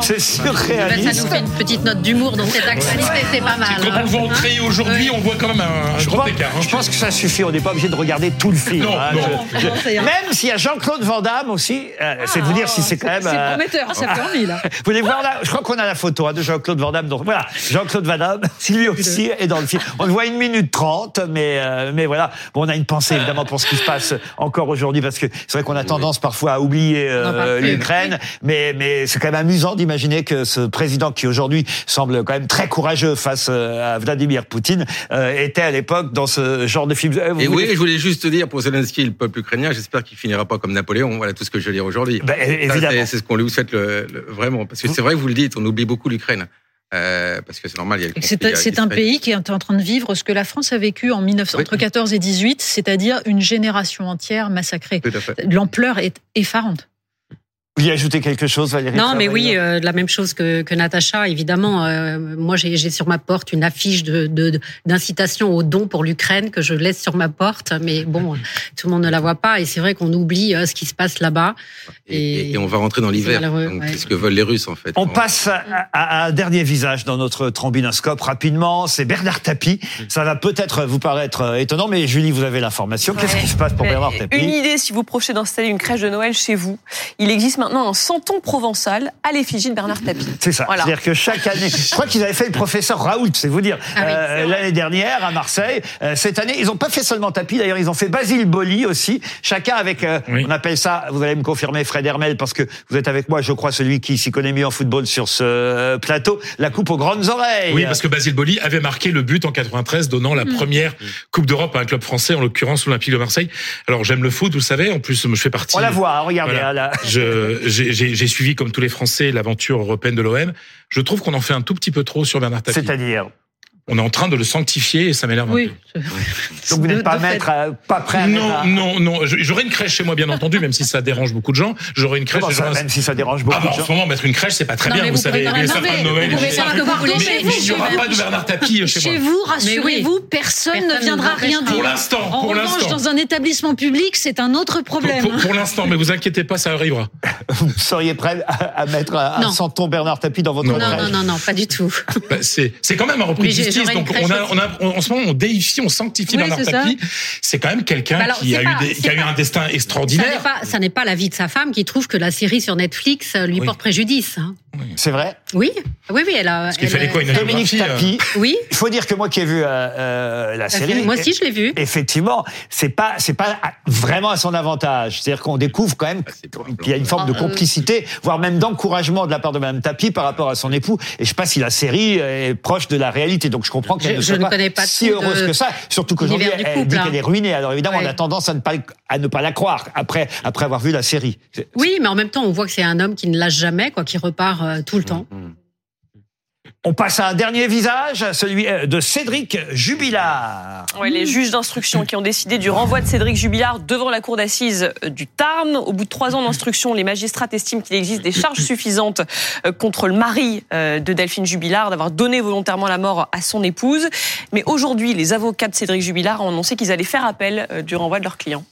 C'est Ben, ça surréaliste. nous fait une petite note d'humour dans cette actualité, c'est pas mal. Quand on le voit en hein. créer aujourd'hui, on voit quand même un, un Je grand pense, écart. hein. je pense que ça suffit. On n'est pas obligé de regarder tout le film. Non, hein. non. Je- je- Non, ça ira. même s'il y a Jean-Claude Van Damme aussi, euh, c'est de vous dire si c'est quand même. C'est euh, prometteur, ça fait envie, là. [laughs] Vous voulez voir là Je crois qu'on a la photo hein, de Jean-Claude Van Damme. Donc voilà, Jean-Claude Van Damme, [laughs] lui aussi est dans le film. On le voit une minute trente, mais euh, mais voilà. Bon, on a une pensée évidemment pour ce qui se passe encore aujourd'hui parce que c'est vrai qu'on a tendance parfois à oublier euh, l'Ukraine, mais mais c'est quand même amusant d'imaginer que ce président qui aujourd'hui semble quand même très courageux face euh, à Vladimir Poutine euh, était à l'époque dans ce genre de film. Euh, vous Et oui, je voulais juste te dire pour Zelensky, et le peuple ukrainien, j'espère qu'il finira pas comme Napoléon. Voilà tout ce que je veux dire aujourd'hui. Ben, évidemment. c'est- C'est ce qu'on lui souhaite le, le- vraiment, parce que c'est vrai que vous le dites, on oublie beaucoup l'Ukraine, Euh, parce que c'est normal. Il y a le C'est c'est un pays qui est en train de vivre ce que la France a vécu en 1900, Oui. entre 14 et 18, c'est-à-dire une génération entière massacrée. L'ampleur est effarante. Vous y ajoutez quelque chose, Valérie Non, mais oui, euh, la même chose que, que Natacha, évidemment. euh, moi, j'ai sur ma porte une affiche de de- d'incitation au don pour l'Ukraine que je laisse sur ma porte, mais bon, [laughs] tout le monde ne la voit pas. Et c'est vrai qu'on oublie euh, ce qui se passe là-bas. Et, Et- et on va rentrer dans l'hiver. Donc, ouais. C'est ce que veulent les Russes, en fait. On passe à, un dernier visage dans notre trombinoscope rapidement. C'est Bernard Tapie. Ça va peut-être vous paraître étonnant, mais Julie, vous avez l'information. Qu'est-ce Ouais. qui se passe pour Bernard Une Tapie idée, si vous projetez d'installer une crèche de Noël chez vous. Il existe maintenant un santon provençal à l'effigie de Bernard Tapie. C'est ça. Voilà. C'est-à-dire que chaque année, je crois qu'ils avaient fait le professeur Raoult, c'est vous dire, Ah oui, euh, l'année dernière à Marseille. Euh, cette année, ils n'ont pas fait seulement Tapie, d'ailleurs, ils ont fait Basile Boli aussi. Chacun avec, euh, Oui. on appelle ça, vous allez me confirmer, Fred Hermel, parce que vous êtes avec moi, je crois, celui qui s'y connaît mieux en football sur ce plateau, la coupe aux grandes oreilles. Oui, parce que Basile Boli avait marqué le but en 93, donnant la première Coupe d'Europe à un club français, en l'occurrence l'Olympique de Marseille. Alors j'aime le foot, vous le savez. En plus, je fais partie. On la voit, hein, regardez. Voilà. hein, là. Je- J'ai suivi, comme tous les Français, l'aventure européenne de l'OM. Je trouve qu'on en fait un tout petit peu trop sur Bernard Tapie. C'est-à-dire? On est en train de le sanctifier et ça m'énerve un Oui. peu. [laughs] Donc vous n'êtes pas maître, à- pas prêt à mettre Non, à- non, non. Je- J'aurais une crèche chez moi, bien entendu, même si ça dérange beaucoup de gens. J'aurais une crèche. Comment ça, un- même si ça dérange beaucoup Ah bah, de en gens. ce moment, mettre une crèche, c'est pas très Non, bien, vous vous savez, les sapins de Noël. Vous pouvez faire Mais chez il n'y aura chez pas de Bernard Tapie chez, Chez moi. vous, rassurez-vous, personne, ne viendra rien dire. Pour l'instant, En pour revanche, l'instant. dans un établissement public, c'est un autre problème. pour- l'instant, mais vous inquiétez pas, ça arrivera. [laughs] Vous seriez prêt à, mettre un, un Non. santon Bernard Tapie dans votre Non. Non, crèche non, non, non, pas du tout. Bah, c'est c'est quand même un repris Donc on a, aussi. on a, on- en ce moment, on déifie, on sanctifie Oui, Bernard. Tapie. C'est quand même quelqu'un Bah qui a eu pas- des- qui a c'est eu pas- un destin Ça n'est extraordinaire. pas, ça n'est pas l'avis de sa femme qui trouve que la série sur Netflix euh, lui Oui. porte préjudice. hein. C'est vrai Oui, oui, oui, elle a. Parce qu'il elle fallait quoi, une Dominique euh, Tapie. Oui, Il faut dire que moi qui ai vu euh, euh, la série, moi aussi je l'ai vu. effectivement, c'est pas c'est pas vraiment à son avantage. C'est-à-dire qu'on découvre quand même Ah, pas qu'il y a une forme de Ah, complicité, voire même d'encouragement de la part de Madame Tapie par rapport à son époux. Et je sais pas si la série est proche de la réalité. Donc je comprends qu'elle ne soit pas, connais pas si heureuse que ça. Surtout qu'aujourd'hui, elle dit hein. qu'elle est ruinée. Alors évidemment, on a tendance à ne pas à ne pas la croire après après avoir vu la série. Oui, mais en même temps, on voit que c'est un homme qui ne lâche jamais, quoi, qui repart euh, tout le temps. On passe à un dernier visage, celui euh, de Cédric Jubilard. Ouais, les juges d'instruction qui ont décidé du renvoi de Cédric Jubilard devant la cour d'assises euh, du Tarn. Au bout de trois ans d'instruction, les magistrats estiment qu'il existe des charges suffisantes euh, contre le mari de Delphine Jubilard d'avoir donné volontairement la mort à son épouse. Mais aujourd'hui, les avocats de Cédric Jubilard ont annoncé qu'ils allaient faire appel du renvoi de leur client.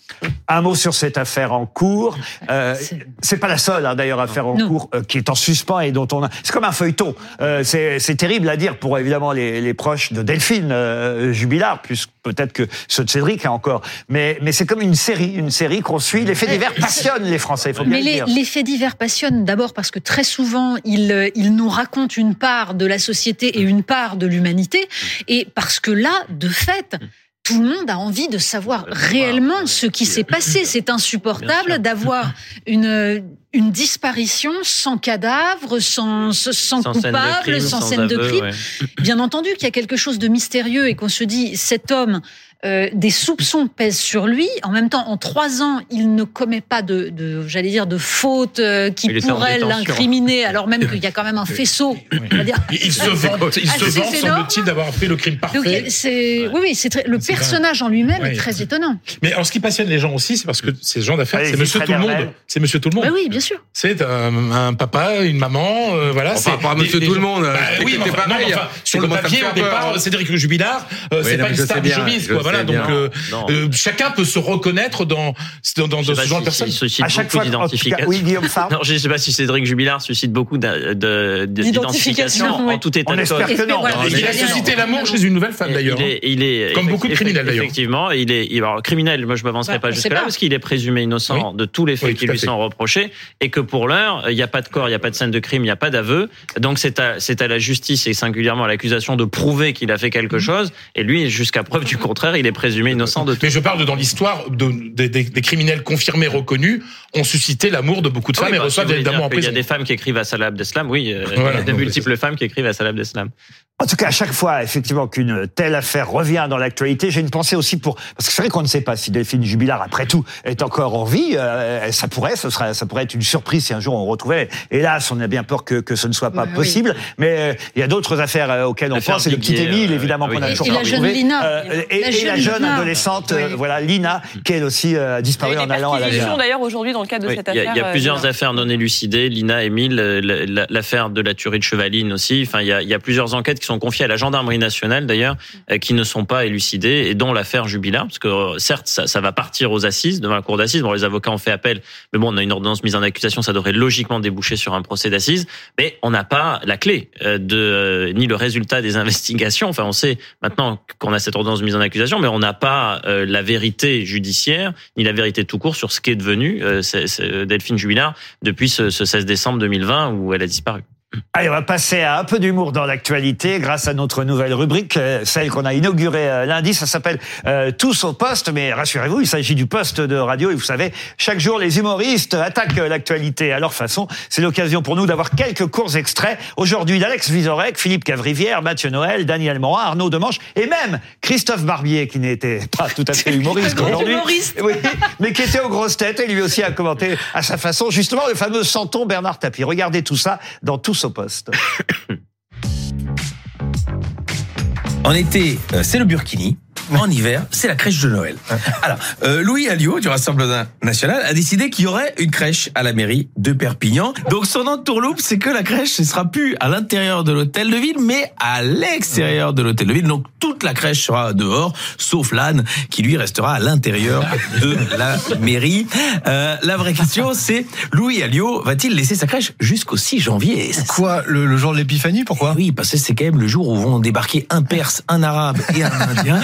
Un mot sur cette affaire en cours. Euh, c'est pas la seule, hein, d'ailleurs, affaire en cours euh, qui est en suspens et dont on a. C'est comme un feuilleton. Euh, c'est c'est terrible à dire pour évidemment les, les proches de Delphine euh, Jubilard, plus peut-être que ceux de Cédric hein, encore. Mais mais c'est comme une série, une série qu'on suit. Les faits divers passionnent les Français. Il faut bien Mais le les, dire. les faits divers passionnent d'abord parce que très souvent, ils, euh, ils nous racontent une part de la société et une part de l'humanité. Et parce que là, de fait, tout le monde a envie de savoir réellement ce qui s'est passé. [coughs] C'est insupportable d'avoir une, une disparition sans cadavre, sans, sans, Sans scène de coupable, crime, sans, sans scène de crime. ouais. Bien entendu qu'il y a quelque chose de mystérieux et qu'on se dit, cet homme, euh, des soupçons pèsent sur lui. En même temps, en trois ans, il ne commet pas de, de j'allais dire, de fautes euh, qui Il détention. l'incriminer, alors même qu'il y a quand même un faisceau. On va dire. Il se vante, il se Ah, c'est- vante, c'est semble-t-il, d'avoir fait le crime Donc, parfait. c'est, oui, oui, c'est très, le C'est personnage en lui-même Ouais. est très étonnant. Mais alors, ce qui passionne les gens aussi, c'est parce que ces gens d'affaires, c'est Monsieur Tout le. Monde. C'est Monsieur Tout le Monde. Bah oui, bien sûr. C'est un, un papa, une maman, euh, voilà. Enfin, c'est pas Monsieur Tout le Monde, Bah, oui, mais sur le papier, au départ. Cédric Jubilard, c'est pas une star du showbiz, quoi. Voilà, donc euh, Non. euh, chacun peut se reconnaître dans dans, dans ce genre si- de personne. À chaque beaucoup fois, d'identification. oui, Guillaume Farr. [laughs] Non, je sais pas si Cédric Jubilard suscite beaucoup D'identification, oui. en tout état On de cause. que non. Voilà. Il a suscité l'amour chez une nouvelle femme d'ailleurs. Il est, est Comme beaucoup de criminels, d'ailleurs. Effectivement, il est alors, criminel. Moi, je m'avancerai pas jusque là pas. parce qu'il est présumé innocent de tous les faits qui lui sont reprochés et que pour l'heure, il n'y a pas de corps, il n'y a pas de scène de crime, il n'y a pas d'aveu. Donc c'est à c'est à la justice et singulièrement à l'accusation de prouver qu'il a fait quelque chose. Et lui, jusqu'à preuve du contraire, il est présumé innocent de tout. Mais je parle de dans l'histoire de, des- des, des criminels confirmés, reconnus, ont suscité l'amour de beaucoup de Oui, femmes et bah, reçoivent évidemment en dire qu'il y prison. a des femmes qui écrivent à Salah Abdeslam, oui, euh, Voilà. il y a de multiples femmes qui écrivent à Salah Abdeslam. En tout cas, à chaque fois, effectivement, qu'une telle affaire revient dans l'actualité, j'ai une pensée aussi pour parce que c'est vrai qu'on ne sait pas si Delphine Jubilard, après tout, est encore en vie. Euh, ça pourrait, ce serait, ça pourrait être une surprise si un jour on retrouvait. Hélas, on a bien peur que, que ce ne soit pas oui. possible. Mais euh, il y a d'autres affaires euh, auxquelles on pense. Et le petit Émile, euh, évidemment, oui. qu'on a Et- toujours et pas la jeune retrouvé. Lina. Euh, et, La et la jeune adolescente, euh, voilà, Lina, qui elle aussi euh, a disparu en allant à la gare. d'ailleurs aujourd'hui dans le cadre de Oui, cette il y a, affaire. il y a plusieurs affaires non élucidées. Lina, Émile, la- la- l'affaire de la tuerie de Chevaline aussi. Enfin, il y a, il y a plusieurs enquêtes qui sont confiées à la gendarmerie nationale d'ailleurs, euh, qui ne sont pas élucidées, et dont l'affaire Jubilard, parce que euh, certes, ça, ça va partir aux assises, devant la cour d'assises. Bon, les avocats ont fait appel, mais bon, on a une ordonnance mise en accusation, ça devrait logiquement déboucher sur un procès d'assises, mais on n'a pas la clé euh, de ni le résultat des [laughs] investigations. Enfin, on sait maintenant qu'on a cette ordonnance mise en accusation, mais on n'a pas la vérité judiciaire ni la vérité tout court sur ce qu'est devenu Delphine Jubilard depuis ce 16 décembre 2020 où elle a disparu. Allez, on va passer à un peu d'humour dans l'actualité grâce à notre nouvelle rubrique, euh, celle qu'on a inaugurée euh, lundi. Ça s'appelle euh, Tous au poste, mais rassurez-vous, il s'agit du poste de radio. Et vous savez, chaque jour, les humoristes attaquent euh, l'actualité à leur façon. C'est l'occasion pour nous d'avoir quelques courts extraits. Aujourd'hui, d'Alex Vizorek, Philippe Cavrivière, Mathieu Noël, Daniel Morin, Arnaud Demanche et même Christophe Barbier, qui n'était pas tout à fait humoriste [laughs] aujourd'hui. Oui, mais qui était aux grosses têtes et lui aussi a commenté à sa façon justement le fameux Santon Bernard Tapie. Regardez tout ça dans Tous poste. En été, euh, c'est le Burkini. En hiver, c'est la crèche de Noël. [laughs] Alors, euh, Louis Alliot du Rassemblement National a décidé qu'il y aurait une crèche à la mairie de Perpignan. Donc son entourloupe, c'est que la crèche ne sera plus à l'intérieur de l'hôtel de ville, mais à l'extérieur de l'hôtel de ville. Donc toute la crèche sera dehors, sauf l'âne qui lui restera à l'intérieur de la mairie. Euh, la vraie question, c'est Louis Alliot va-t-il laisser sa crèche jusqu'au 6 janvier? Quoi le, le jour de l'épiphanie Pourquoi? Oui, parce que c'est quand même le jour où vont débarquer un Perse, un Arabe et un Indien.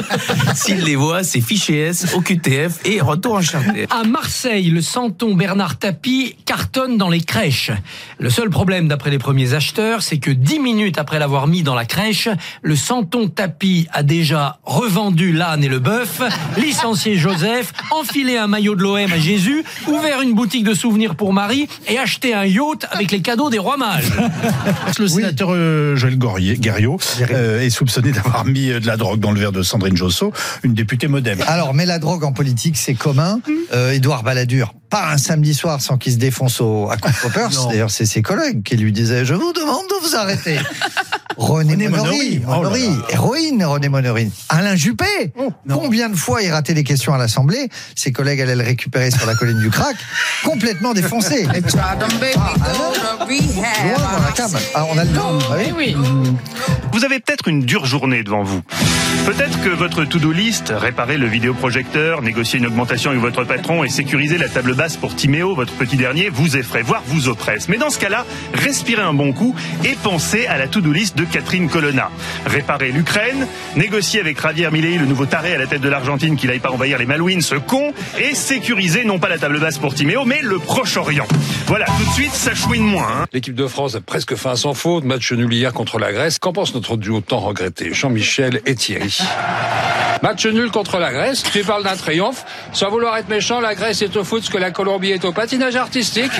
S'il les voit, c'est fichier S, OQTF et retour en charter. À Marseille, le santon Bernard Tapie cartonne dans les crèches. Le seul problème, d'après les premiers acheteurs, c'est que dix minutes après l'avoir mis dans la crèche, le santon Tapie a déjà revendu l'âne et le bœuf, licencié Joseph, enfilé un maillot de l'OM à Jésus, ouvert une boutique de souvenirs pour Marie et acheté un yacht avec les cadeaux des rois mages. Le sénateur euh, Joël Guerriot euh, est soupçonné d'avoir mis euh, de la drogue dans le verre de Sandrine Une députée modem. Alors, mais la drogue en politique, c'est commun. Euh, Édouard Balladur, pas un samedi soir sans qu'il se défonce au, à contre-purse. Non. D'ailleurs, c'est ses collègues qui lui disaient Je vous demande de vous arrêter. [laughs] René, René Monory, Monory. Oh héroïne René Monory. Alain Juppé, Oh, combien de fois il ratait les questions à l'Assemblée Ses collègues allaient le récupérer sur la colline du crack, [laughs] complètement défoncé. Ah. Ah, on a le temps. Ah oui Vous avez peut-être une dure journée devant vous. Peut-être que votre to-do list, réparer le vidéoprojecteur, négocier une augmentation avec votre patron et sécuriser la table basse pour Timéo, votre petit dernier, vous effraie, voire vous oppresse. Mais dans ce cas-là, respirez un bon coup et pensez à la to-do list de Catherine Colonna. Réparer l'Ukraine, négocier avec Javier Milei, le nouveau taré à la tête de l'Argentine qui n'aille pas envahir les Malouines, ce con, et sécuriser non pas la table basse pour Timéo, mais le Proche-Orient. Voilà, tout de suite, ça chouine moins. Hein. L'équipe de France a presque fait un sans faute. Match nul hier contre la Grèce. Qu'en pense notre duo tant regretté, Jean-Michel et Thierry? Match nul contre la Grèce. Tu parles d'un triomphe. Sans vouloir être méchant, la Grèce est au foot ce que la Colombie est au patinage artistique.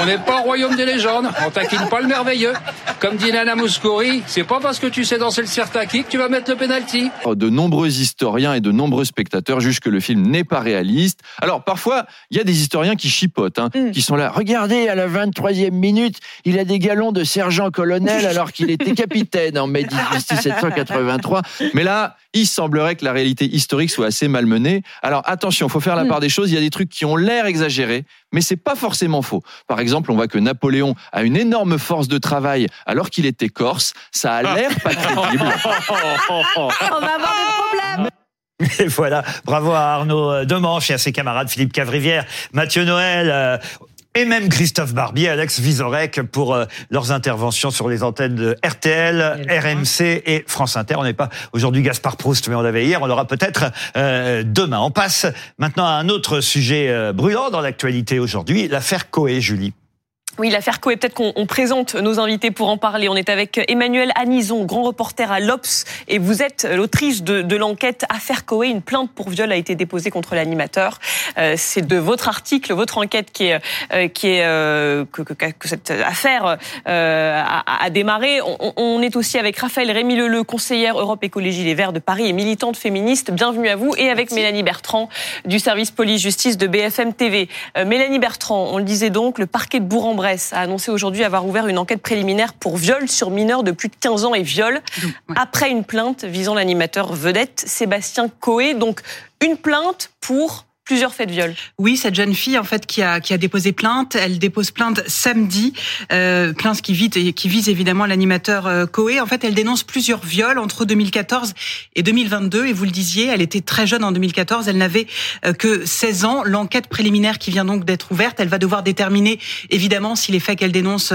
On n'est pas au royaume des légendes. On taquine pas le merveilleux. Comme dit Nana Mouskouri, c'est pas parce que tu sais danser le sirtaki que tu vas mettre le penalty. De nombreux historiens et de nombreux spectateurs jugent que le film n'est pas réaliste. Alors parfois, il y a des historiens qui chipotent, hein, qui sont là. Regardez, à la 23e minute, il a des galons de sergent-colonel [laughs] alors qu'il était capitaine en mai 1783. Mais là, il semblerait que la réalité historique soit assez malmenée. Alors attention, faut faire la part des choses. Il y a des trucs qui ont l'air exagérés, mais c'est pas forcément faux. Par exemple, on voit que Napoléon a une énorme force de travail alors qu'il était corse. Ça a l'air pas crédible. [laughs] On va avoir des problèmes. Et voilà, bravo à Arnaud Demanche et à ses camarades Philippe Cavrivière, Mathieu Noël. Et même Christophe Barbier, Alex Vizorek pour euh, leurs interventions sur les antennes de RTL, RMC et France Inter. On n'est pas aujourd'hui Gaspard Proust, mais on l'avait hier. On l'aura peut-être euh, demain. On passe maintenant à un autre sujet euh, brûlant dans l'actualité aujourd'hui, l'affaire Coé, Julie. Oui, l'affaire Coé, peut-être qu'on on présente nos invités pour en parler. On est avec Emmanuel Anison, grand reporter à l'Obs, et vous êtes l'autrice de, de l'enquête Affaire Coé. Une plainte pour viol a été déposée contre l'animateur. Euh, C'est de votre article, votre enquête qui est, euh, qui est euh, que, que- que cette affaire euh, a, a démarré. On, on est aussi avec Raphaël Rémy Leleu, conseillère Europe Écologie Les Verts de Paris et militante féministe. Bienvenue à vous. Et avec Mélanie Bertrand du service police-justice de BFM TV. Euh, Mélanie Bertrand, on le disait donc, le parquet de Bourg-en-Bresse a annoncé aujourd'hui avoir ouvert une enquête préliminaire pour viol sur mineur de plus de 15 ans et viol après une plainte visant l'animateur vedette Sébastien Coé. Donc une plainte pour plusieurs faits de viol. Oui, cette jeune fille en fait qui a qui a déposé plainte, elle dépose plainte samedi, euh, plainte qui vise qui vise évidemment l'animateur euh, Coé. En fait, elle dénonce plusieurs viols entre 2014 et 2022 et vous le disiez, elle était très jeune en 2014, elle n'avait euh, que 16 ans. L'enquête préliminaire qui vient donc d'être ouverte, elle va devoir déterminer évidemment si les faits qu'elle dénonce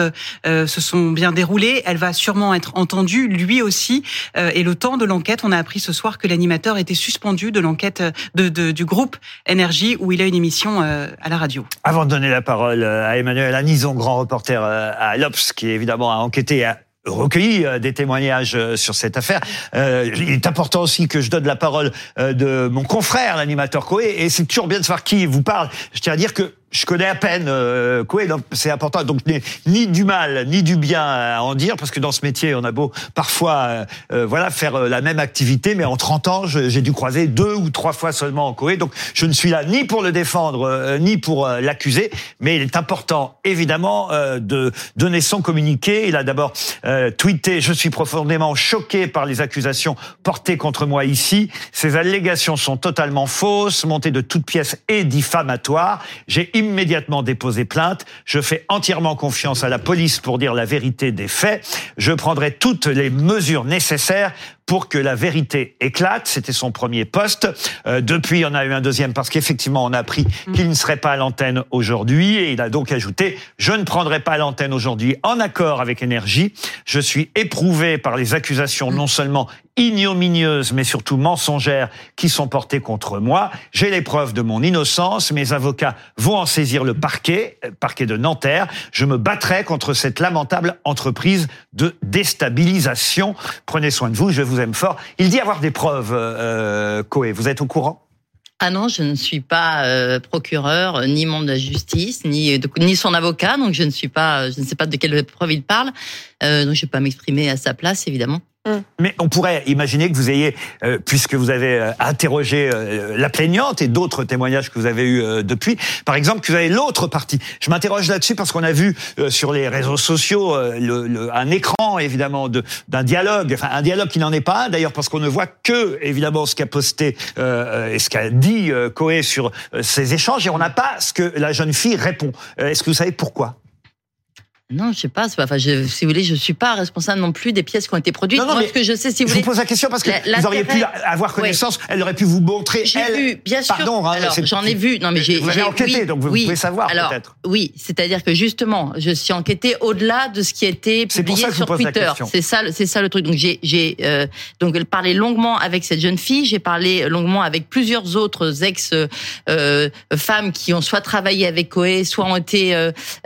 euh, se sont bien déroulés. Elle va sûrement être entendue, lui aussi. Euh, et le temps de l'enquête, on a appris ce soir que l'animateur était suspendu de l'enquête euh, de, de- du groupe Où il a une émission euh, à la radio. Avant de donner la parole euh, à Emmanuel Anison, grand reporter euh, à l'Obs, qui évidemment a enquêté et a recueilli des témoignages sur cette affaire. Il est important aussi que je donne la parole de mon confrère, l'animateur Coé, et c'est toujours bien de savoir qui vous parle. Je tiens à dire que je connais à peine euh, donc c'est important. Donc je n'ai ni du mal ni du bien à en dire, parce que dans ce métier, on a beau parfois euh, euh, voilà faire euh, la même activité, mais en 30 ans, j'ai dû croiser deux ou trois fois seulement Coé. Donc je ne suis là ni pour le défendre, euh, ni pour euh, l'accuser, mais il est important, évidemment, de donner son communiqué. Il a d'abord tweeté « Je suis profondément choqué par les accusations portées contre moi ici. Ces allégations sont totalement fausses, montées de toutes pièces et diffamatoires. J'ai immédiatement déposé plainte. Je fais entièrement confiance à la police pour dire la vérité des faits. Je prendrai toutes les mesures nécessaires pour que la vérité éclate. C'était son premier poste. Euh, depuis, on a eu un deuxième parce qu'effectivement, on a appris qu'il ne serait pas à l'antenne aujourd'hui. Et il a donc ajouté, je ne prendrai pas l'antenne aujourd'hui en accord avec Énergie. Je suis éprouvé par les accusations non seulement ignominieuses, mais surtout mensongères qui sont portées contre moi. J'ai les preuves de mon innocence. Mes avocats vont en saisir le parquet, euh, parquet de Nanterre. Je me battrai contre cette lamentable entreprise de déstabilisation. Prenez soin de vous, je vous aime fort. Il dit avoir des preuves, euh, Coé. Vous êtes au courant? Ah non, je ne suis pas euh, procureur, euh, ni membre de la justice, ni de- ni son avocat, donc je ne suis pas, je ne sais pas de quelle preuve il parle. Euh, donc je ne vais pas m'exprimer à sa place, évidemment. Mais on pourrait imaginer que vous ayez, euh, puisque vous avez euh, interrogé euh, la plaignante et d'autres témoignages que vous avez eus depuis, par exemple, que vous avez l'autre partie. Je m'interroge là-dessus parce qu'on a vu sur les réseaux sociaux un écran, évidemment, de- d'un dialogue, enfin un dialogue qui n'en est pas d'ailleurs, parce qu'on ne voit que, évidemment, ce qu'a posté et ce qu'a dit Coé sur ces échanges, et on n'a pas ce que la jeune fille répond. Est-ce que vous savez pourquoi? Non, je sais pas. pas- Enfin, je, si vous voulez, je suis pas responsable non plus des pièces qui ont été produites. Non, non, Moi, ce que je sais, si vous je vous pose la question parce que la- vous auriez pu avoir connaissance, elle aurait pu vous montrer, J'ai vu, bien sûr. Pardon, hein, j'en ai vu. Non, mais j'ai. Vous avez j'ai- enquêté, oui, donc vous oui. pouvez savoir peut-être. Oui, c'est-à-dire que justement, je suis enquêtée au-delà de ce qui a été publié sur Twitter. C'est ça, c'est ça le truc. Donc j'ai, j'ai euh, donc parlé longuement avec cette jeune fille. J'ai parlé longuement avec plusieurs autres ex euh, euh, femmes qui ont soit travaillé avec Coé, soit ont été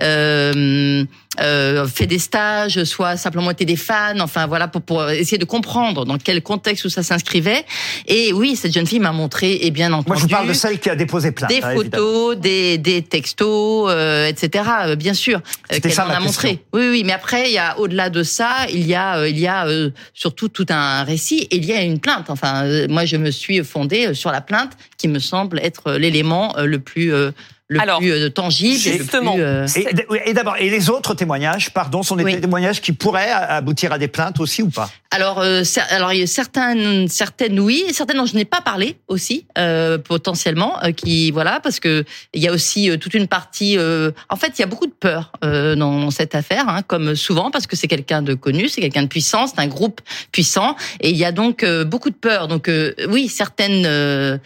euh, euh, fait des stages, soit simplement été des fans. Enfin voilà pour, pour essayer de comprendre dans quel contexte où ça s'inscrivait. Et oui, cette jeune fille m'a montré et bien entendu. Moi, je vous parle de celle qui a déposé plainte. Des hein, photos, des, des textos, euh, etc. euh, bien sûr, euh, qu'elle ma a montré. Oui, oui, mais après, il y a au-delà de ça, il y a, euh, il y a euh, surtout tout un récit et il y a une plainte. Enfin, moi, je me suis fondée sur la plainte qui me semble être l'élément euh, le plus euh, le plus euh, tangible, et le Justement. plus, euh, Et, d'abord, et les autres témoignages, pardon, sont des Oui. témoignages qui pourraient aboutir à des plaintes aussi ou pas Alors, euh, alors il y a certaines, certaines oui, et certaines dont je n'ai pas parlé aussi euh, potentiellement, euh, qui voilà, parce que il y a aussi euh, toute une partie. euh, en fait, il y a beaucoup de peur euh, dans cette affaire, hein, comme souvent, parce que c'est quelqu'un de connu, c'est quelqu'un de puissant, c'est un groupe puissant, et il y a donc euh, beaucoup de peur. Donc euh, oui, certaines euh,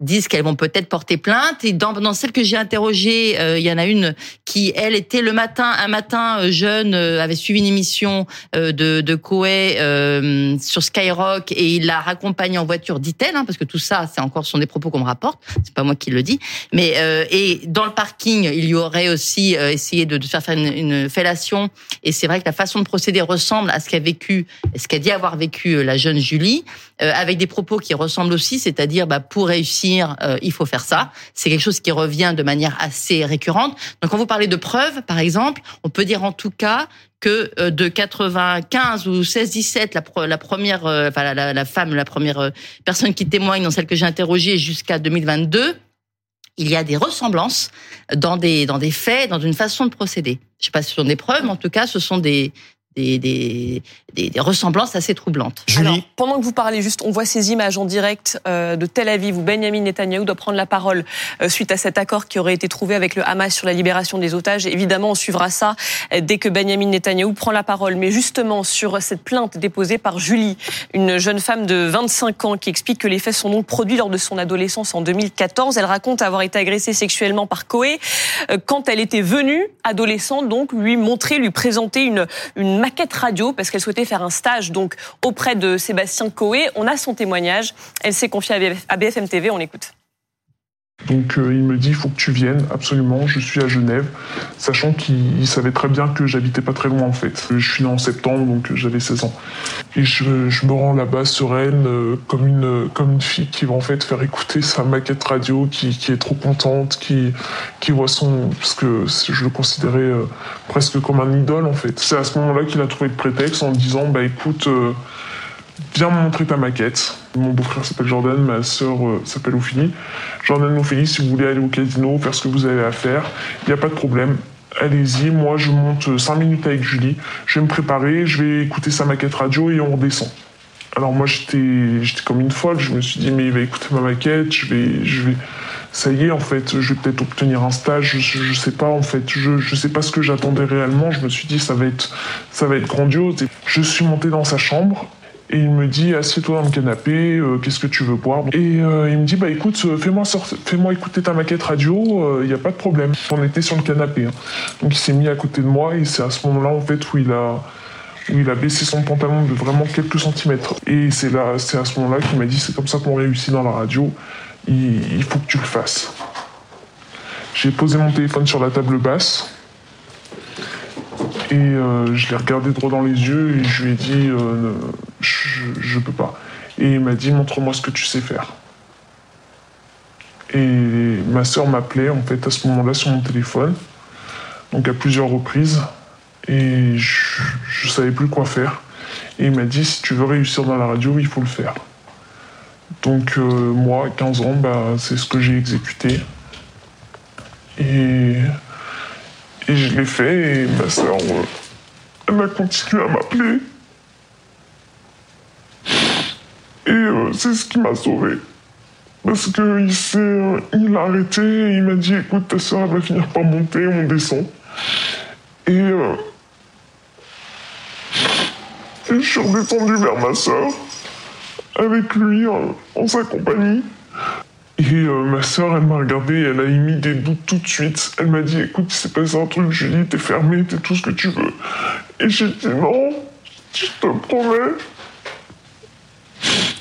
disent qu'elles vont peut-être porter plainte. Et dans, dans celles que j'ai interrogées, euh, il y en a une qui, elle, était le matin, un matin euh, jeune, euh, avait suivi une émission de, de Coé sur Skyrock et il la raccompagne en voiture, dit-elle, hein, parce que tout ça, c'est encore sont des propos qu'on me rapporte, c'est pas moi qui le dis. Mais et dans le parking, il y aurait aussi essayé de, de faire faire une, fellation. Et c'est vrai que la façon de procéder ressemble à ce qu'a vécu, ce qu'a dit avoir vécu la jeune Julie, avec des propos qui ressemblent aussi, c'est-à-dire bah, pour réussir, il faut faire ça. C'est quelque chose qui revient de manière assez récurrente. Donc quand vous parlez de preuves, par exemple, on peut dire en tout cas que euh, de 95 ou 16-17, la, première, euh, enfin la, femme, la première euh, personne qui témoigne dans celle que j'ai interrogée jusqu'à 2022, il y a des ressemblances dans des dans des faits, dans une façon de procéder. Je sais pas si ce sont des preuves, mais en tout cas, ce sont des des, des, des, des ressemblances assez troublantes. Alors, pendant que vous parlez, juste, on voit ces images en direct euh, de Tel Aviv où Benjamin Netanyahou doit prendre la parole euh, suite à cet accord qui aurait été trouvé avec le Hamas sur la libération des otages. Évidemment, on suivra ça euh, dès que Benjamin Netanyahou prend la parole. Mais justement, sur cette plainte déposée par Julie, une jeune femme de 25 ans qui explique que les faits sont donc produits lors de son adolescence en 2014. Elle raconte avoir été agressée sexuellement par Coé euh, quand elle était venue, adolescente, donc lui montrer, lui présenter une, une maquette radio parce qu'elle souhaitait faire un stage donc auprès de Sébastien Coé. On a son témoignage. Elle s'est confiée à BF- à BFM TV. On l'écoute. Donc euh, il me dit il faut que tu viennes absolument, je suis à Genève, sachant qu'il il savait très bien que j'habitais pas très loin en fait. Je suis né en septembre donc euh, j'avais 16 ans. Et je, me rends là-bas sereine euh, comme une comme une fille qui va en fait faire écouter sa maquette radio, qui, est trop contente, qui qui voit son parce que je le considérais euh, presque comme un idole en fait. C'est à ce moment-là qu'il a trouvé le prétexte en disant bah écoute euh, Viens me montrer ta maquette. Mon beau-frère s'appelle Jordan, ma sœur euh, s'appelle Ophélie. Jordan, Ophélie, si vous voulez aller au casino, faire ce que vous avez à faire, il n'y a pas de problème. Allez-y, moi je monte 5 minutes avec Julie, je vais me préparer, je vais écouter sa maquette radio et on redescend. Alors moi j'étais comme une folle, je me suis dit mais il va écouter ma maquette, je vais je vais ça y est en fait, je vais peut-être obtenir un stage, je, je sais pas en fait, je je sais pas ce que j'attendais réellement, je me suis dit ça va être ça va être grandiose. Je suis monté dans sa chambre et il me dit assieds-toi dans le canapé, euh, qu'est-ce que tu veux boire? Et euh, il me dit bah écoute, euh, fais-moi fais-moi écouter ta maquette radio, il n'y a pas de problème. On était sur le canapé, hein. donc il s'est mis à côté de moi et c'est à ce moment-là en fait où il a où il a baissé son pantalon de vraiment quelques centimètres. Et c'est là, c'est à ce moment-là qu'il m'a dit c'est comme ça qu'on réussit dans la radio. Il faut que tu le fasses. J'ai posé mon téléphone sur la table basse et euh, je l'ai regardé droit dans les yeux et je lui ai dit euh, je, je peux pas. Et il m'a dit montre-moi ce que tu sais faire. Et ma sœur m'appelait en fait à ce moment-là sur mon téléphone, donc à plusieurs reprises, et je, je savais plus quoi faire. Et il m'a dit, si tu veux réussir dans la radio, il faut le faire. Donc euh, moi, à 15 ans, bah, c'est ce que j'ai exécuté. Et, et je l'ai fait et ma soeur, elle a continué à m'appeler. Et euh, c'est ce qui m'a sauvé. Parce qu'il s'est, euh, il a arrêté il m'a dit écoute, ta soeur elle va finir par monter, on descend. Et, euh, et je suis redescendu vers ma soeur avec lui en sa compagnie. Et euh, ma soeur, elle m'a regardé, elle a émis des doutes tout de suite. Elle m'a dit écoute, il s'est passé un truc, Julie, t'es fermée, t'es tout ce que tu veux. Et j'ai dit non, je te promets.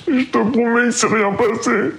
Je te promets, il s'est rien passé.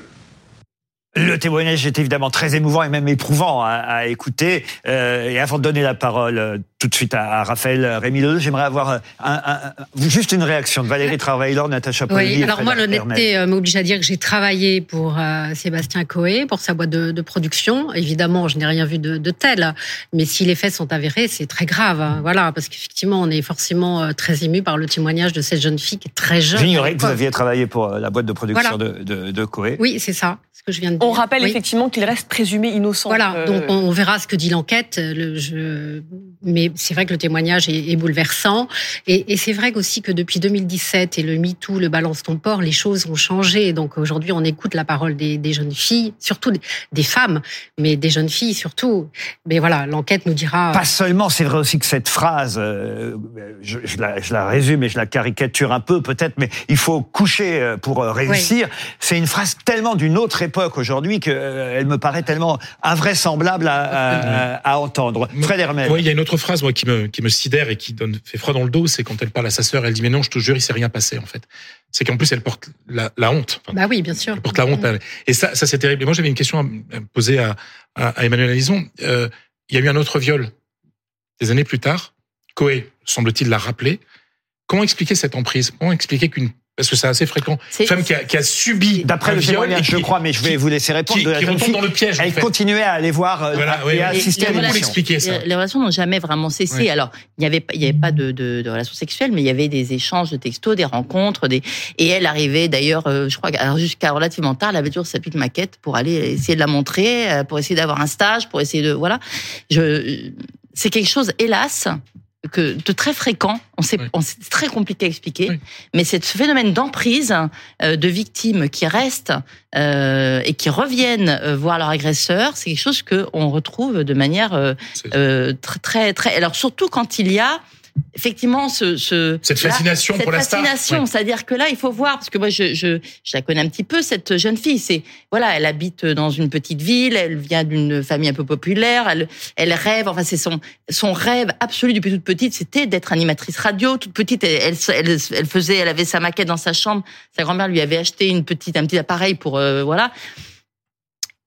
Le témoignage est évidemment très émouvant et même éprouvant à, écouter. Euh, et avant de donner la parole tout de suite à, à Raphaël Rémy j'aimerais avoir un, un- un- juste une réaction de Valérie Travaillor, Natacha Polony. Oui, alors moi, l'honnêteté euh, m'oblige à dire que j'ai travaillé pour euh, Sébastien Coé, pour sa boîte de, de production. Évidemment, je n'ai rien vu de, de tel, mais si les faits sont avérés, c'est très grave. hein. Voilà, parce qu'effectivement, on est forcément euh, très ému par le témoignage de cette jeune fille qui est très jeune. J'ignorais que vous aviez travaillé pour euh, la boîte de production Voilà. de, de, de Coé. Oui, c'est ça, ce que je viens de dire. On rappelle Oui. effectivement qu'il reste présumé innocent. Voilà, Euh, donc on, on verra ce que dit l'enquête. Le. Mais c'est vrai que le témoignage est, est bouleversant. Et, et c'est vrai aussi que depuis 2017 et le MeToo, le balance ton port, les choses ont changé. Donc aujourd'hui, on écoute la parole des, des jeunes filles, surtout des, des femmes, mais des jeunes filles surtout. Mais voilà, l'enquête nous dira. Pas seulement, c'est vrai aussi que cette phrase, euh, je, je la, je la résume et je la caricature un peu peut-être, mais il faut coucher euh, pour euh, réussir. C'est une phrase tellement d'une autre époque aujourd'hui qu'elle me paraît tellement invraisemblable à, à- à entendre. Fred Hermel. Oui, il y a une autre phrase moi qui me qui me sidère et qui donne fait froid dans le dos, c'est quand elle parle à sa sœur, elle dit mais non, je te jure, il s'est rien passé en fait. C'est qu'en plus elle porte la, la honte. Enfin, Bah oui, bien sûr. elle porte la honte. elle. Et ça, ça c'est terrible. Et moi j'avais une question à poser à, à, à Emmanuel Alison. Euh, il y a eu un autre viol des années plus tard. Coé semble-t-il l'a rappelé. Comment expliquer cette emprise? Comment expliquer qu'une parce que c'est assez fréquent. Une femme qui a, qui a subi D'après le témoignage, je crois, mais je vais vous laisser répondre. qui- de la qui retombe dans le piège, en Elle fait. continuait à aller voir euh, Voilà, et oui, à assister à Les l'émission. expliquer ça. Les, relations n'ont jamais vraiment cessé. Ouais. Alors, il n'y avait, pas- il y avait pas de, de, de relations sexuelles, mais il y avait des échanges de textos, des rencontres, des. Et elle arrivait d'ailleurs, euh, je crois, jusqu'à relativement tard, elle avait toujours sa petite maquette pour aller essayer de la montrer, euh, pour essayer d'avoir un stage, pour essayer de voilà. Je, c'est quelque chose, hélas. Que de très fréquent, on sait, on- c'est très compliqué à expliquer, mais c'est ce phénomène d'emprise euh, de victimes qui restent euh, et qui reviennent euh, voir leur agresseur, c'est quelque chose que on retrouve de manière euh, euh, très très très. Alors surtout quand il y a effectivement ce, ce Cette là, fascination cette pour la star. fascination, Ouais. c'est-à-dire que là il faut voir parce que moi je, je je la connais un petit peu cette jeune fille, c'est voilà, elle habite dans une petite ville, elle vient d'une famille un peu populaire, elle elle rêve, enfin c'est son son rêve absolu depuis toute petite, c'était d'être animatrice radio. Toute petite, elle, elle, elle, elle faisait, elle avait sa maquette dans sa chambre. Sa grand-mère lui avait acheté une petite, un petit appareil pour, euh, voilà.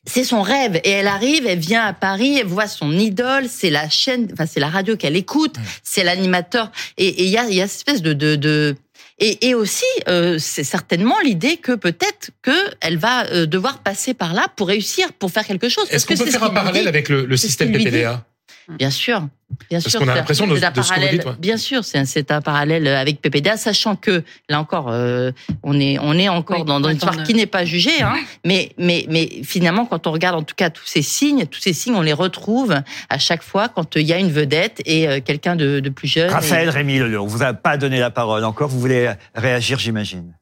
C'est son rêve. Et elle arrive, elle vient à Paris, elle voit son idole, c'est la chaîne, enfin, c'est la radio qu'elle écoute, c'est l'animateur. Et il y a, y a cette espèce de, de, de et, et aussi, euh, c'est certainement l'idée que peut-être que elle va euh, devoir passer par là pour réussir, pour faire quelque chose. Est-ce qu'on peut faire un parallèle avec le, le système. PPDA Bien sûr, bien Parce sûr. qu'on a c'est- l'impression de- de ce que vous parallèle. dites, ouais. Bien sûr, c'est un, c'est un parallèle avec PPDA, sachant que là encore, euh, on est on est encore dans, dans une histoire qui n'est pas jugée, hein, mais mais mais finalement, quand on regarde en tout cas tous ces signes, tous ces signes, on les retrouve à chaque fois quand il y a une vedette et euh, quelqu'un de, de plus jeune. Raphaël et- Rémy Leleu, on vous a pas donné la parole encore. Vous voulez réagir, j'imagine.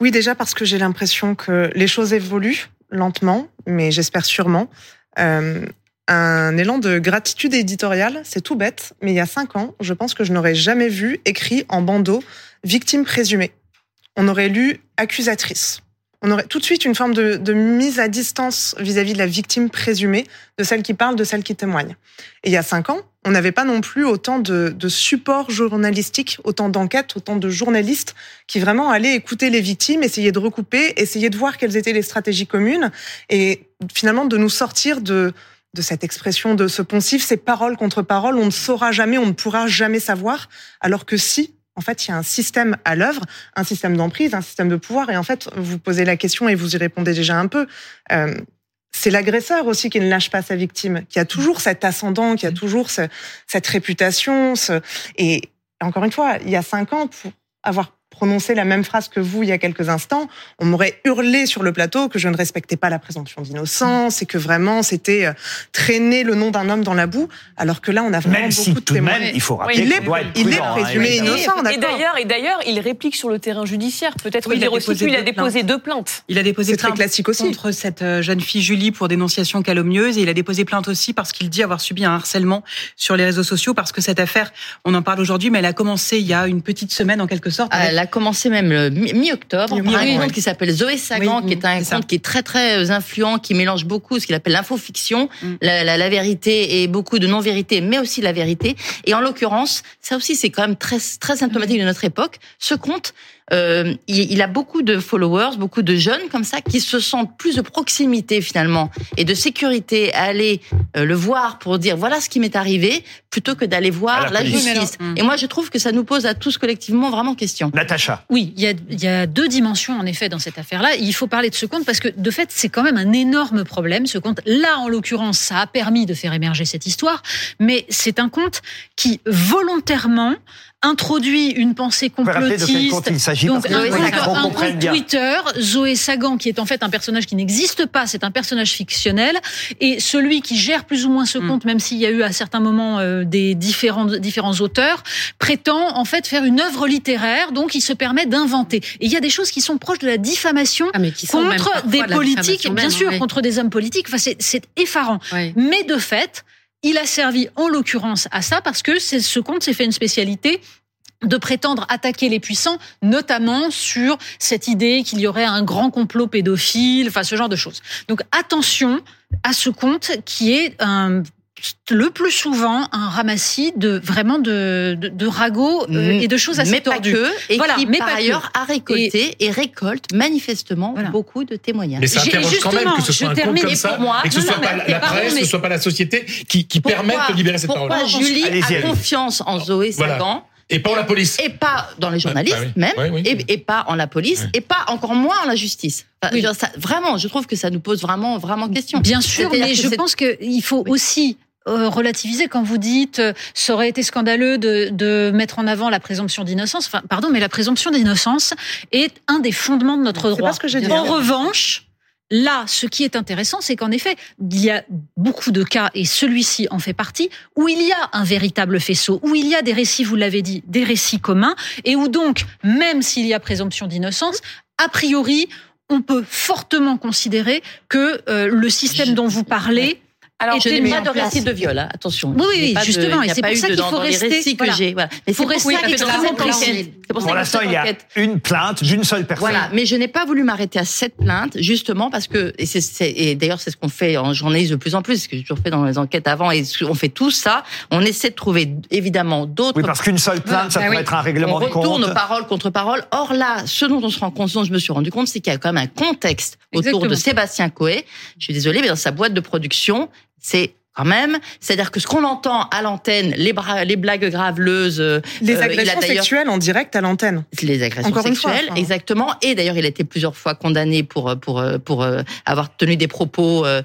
Oui, déjà parce que j'ai l'impression que les choses évoluent lentement, mais j'espère sûrement. Euh, un élan de gratitude éditoriale, c'est tout bête, mais il y a cinq ans, je pense que je n'aurais jamais vu écrit en bandeau victime présumée. On aurait lu accusatrice. On aurait tout de suite une forme de, mise à distance vis-à-vis de la victime présumée, de celle qui parle, de celle qui témoigne. Et il y a cinq ans, on n'avait pas non plus autant de, de supports journalistiques, autant d'enquêtes, autant de journalistes qui vraiment allaient écouter les victimes, essayer de recouper, essayer de voir quelles étaient les stratégies communes et finalement de nous sortir de, de cette expression de ce poncif, ces paroles contre paroles, on ne saura jamais, on ne pourra jamais savoir, alors que si, en fait, il y a un système à l'œuvre, un système d'emprise, un système de pouvoir, et en fait, vous posez la question et vous y répondez déjà un peu. euh, c'est l'agresseur aussi qui ne lâche pas sa victime, qui a toujours cet ascendant, qui a toujours ce- cette réputation. ce- Et encore une fois, il y a cinq ans, pour- avoir prononcé la même phrase que vous il y a quelques instants, on m'aurait hurlé sur le plateau que je ne respectais pas la présomption d'innocence et que vraiment c'était euh, traîner le nom d'un homme dans la boue, alors que là on a vraiment Même beaucoup si de tout témoins. même, il faut rappeler il est, doit être il est prudent, hein, présumé évidemment. innocent, Et d'ailleurs, et d'ailleurs, il réplique sur le terrain judiciaire. Peut-être Oui, il il a dire aussi déposé qu'il a deux déposé plaintes. deux plaintes. Il a déposé C'est très plainte classique aussi. contre cette euh, jeune fille Julie pour dénonciation calomnieuse et il a déposé plainte aussi parce qu'il dit avoir subi un harcèlement sur les réseaux sociaux parce que cette affaire, on en parle aujourd'hui, mais elle a commencé il y a une petite semaine en quelque sorte. avec- Elle a commencé même le mi- mi-octobre par un compte qui s'appelle Zoé Sagan, Oui, qui est un c'est ça. compte qui est très très euh, influent, qui mélange beaucoup ce qu'il appelle l'infofiction, Mm. la, la, la vérité et beaucoup de non-vérité, mais aussi la vérité. Et en l'occurrence, ça aussi c'est quand même très très symptomatique de notre époque. Ce compte, euh, il, il a beaucoup de followers, beaucoup de jeunes comme ça qui se sentent plus de proximité finalement et de sécurité à aller euh, le voir pour dire voilà ce qui m'est arrivé plutôt que d'aller voir la la, justice. Et moi je trouve que ça nous pose à tous collectivement vraiment question. Natacha. Oui, il y a, il y a deux dimensions en effet dans cette affaire-là. Il faut parler de ce compte parce que de fait, c'est quand même un énorme problème. Ce compte, là en l'occurrence, ça a permis de faire émerger cette histoire, mais c'est un compte qui volontairement introduit une pensée complotiste. il s'agit Donc parce un, Sagan, un compte. Twitter, Zoé Sagan, qui est en fait un personnage qui n'existe pas, c'est un personnage fictionnel, et celui qui gère plus ou moins ce compte, même s'il y a eu à certains moments euh, des différents différents auteurs, prétend en fait faire une œuvre littéraire, donc il se permet d'inventer. Et il y a des choses qui sont proches de la diffamation Ah, mais qui sont même contre des de politiques, bien même, sûr, oui. contre des hommes politiques. Enfin, c'est- c'est effarant. Mais de fait, il a servi en l'occurrence à ça parce que ce compte s'est fait une spécialité de prétendre attaquer les puissants, notamment sur cette idée qu'il y aurait un grand complot pédophile, enfin ce genre de choses. Donc attention à ce compte qui est un le plus souvent un ramassis de vraiment de, de, de ragots euh, et de choses assez mais pas tordues. que, et voilà, qui mais par pas que. ailleurs a récolté et, récolte manifestement beaucoup de témoignages. Mais ça interroge quand même justement, que ce soit je un compte termine, comme et ça, pour moi- et que ce non, soit non, pas la pardon, presse, que ce soit pas la société qui, qui permette de libérer cette pourquoi parole. Julie Allez-y, a confiance en Zoé Voilà. Et pas en la police. et pas dans les journalistes Ah oui. même, oui. et, et pas en la police, et pas encore moins en la justice. Enfin, je ça- vraiment, je trouve que ça nous pose vraiment, vraiment question. Bien sûr, mais je pense qu'il faut aussi euh, relativiser quand vous dites euh, ça aurait été scandaleux de, de mettre en avant la présomption d'innocence. Enfin, pardon, mais la présomption d'innocence est un des fondements de notre droit. pas ce que j'ai dit. En revanche, là, ce qui est intéressant, c'est qu'en effet, il y a beaucoup de cas, et celui-ci en fait partie, où il y a un véritable faisceau, où il y a des récits, vous l'avez dit, des récits communs, et où donc, même s'il y a présomption d'innocence, a priori, on peut fortement considérer que euh, le système dont vous parlez Alors, je n'ai pas de récit de viol, hein, attention. Oui, Il oui, pas de- justement, il et n'y a c'est pas pour eu ça de- qu'il faut rester. que voilà. Voilà. Mais faut c'est pour rester ça que dans extrêmement précis. c'est pour ça Pour que l'instant, il y a enquête- une plainte d'une seule personne. Voilà, mais je n'ai pas voulu m'arrêter à cette plainte, justement parce que, et, c'est- c'est- et d'ailleurs c'est ce qu'on fait en journaliste de plus en plus, ce que j'ai toujours fait dans les enquêtes avant, et on fait tout ça, on essaie de trouver évidemment d'autres... Oui, parce qu'une seule plainte, ça Bah pourrait être un règlement on de retourne compte. parole contre parole. Or là, ce dont on se rend compte, ce dont je me suis rendu compte, c'est qu'il y a quand même un contexte autour de. Sébastien Coé. Je suis désolée, mais dans sa boîte de production, c'est quand même, c'est-à-dire que ce qu'on entend à l'antenne, les, blagues graveleuses, euh, Les euh, agressions sexuelles en direct à l'antenne. les agressions Encore une fois, sexuelles, enfin. exactement. Et d'ailleurs, il a été plusieurs fois condamné pour pour euh, pour euh, avoir tenu des propos euh,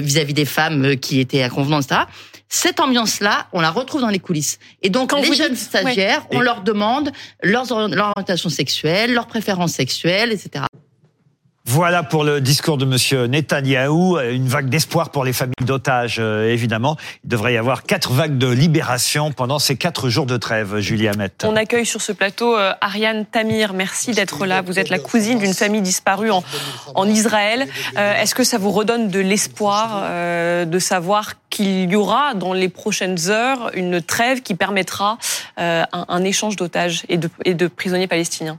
vis-à-vis des femmes qui étaient à convenance, etc. Cette ambiance-là, on la retrouve dans les coulisses. Et donc, Quand les jeunes dites- stagiaires, ouais. on leur demande leurs or- leur orientation sexuelle, leurs préférences sexuelles, etc. Voilà pour le discours de Monsieur Netanyahou, une vague d'espoir pour les familles d'otages, euh, évidemment. Il devrait y avoir quatre vagues de libération pendant ces quatre jours de trêve, Julie Hamet. On accueille sur ce plateau euh, Ariane Tamir. Merci d'être là. Vous êtes la cousine d'une famille disparue en, en Israël. Euh, Est-ce que ça vous redonne de l'espoir de savoir qu'il y aura dans les prochaines heures une trêve qui permettra un, un échange d'otages et et de prisonniers palestiniens?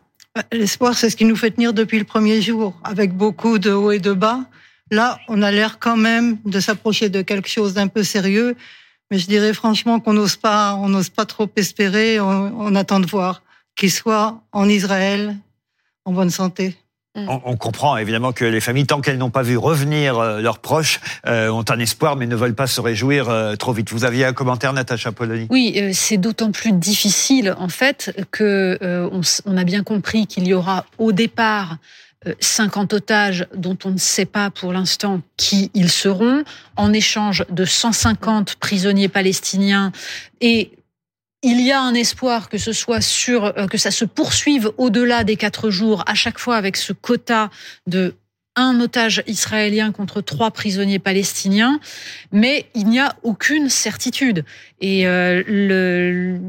L'espoir, c'est ce qui nous fait tenir depuis le premier jour, avec beaucoup de hauts et de bas. Là, on a l'air quand même de s'approcher de quelque chose d'un peu sérieux, mais je dirais franchement qu'on n'ose pas, on n'ose pas trop espérer. On, on attend de voir qu'il soit en Israël en bonne santé. On, comprend évidemment que les familles, tant qu'elles n'ont pas vu revenir euh, leurs proches, euh, ont un espoir, mais ne veulent pas se réjouir euh, trop vite. Vous aviez un commentaire, Natacha Polony? Oui, c'est d'autant plus difficile en fait que euh, on, a bien compris qu'il y aura au départ euh, 50 otages dont on ne sait pas pour l'instant qui ils seront, en échange de 150 prisonniers palestiniens et il y a un espoir que ce soit sur euh, que ça se poursuive au-delà des quatre jours, à chaque fois avec ce quota de un otage israélien contre trois prisonniers palestiniens, mais il n'y a aucune certitude. Et euh, le,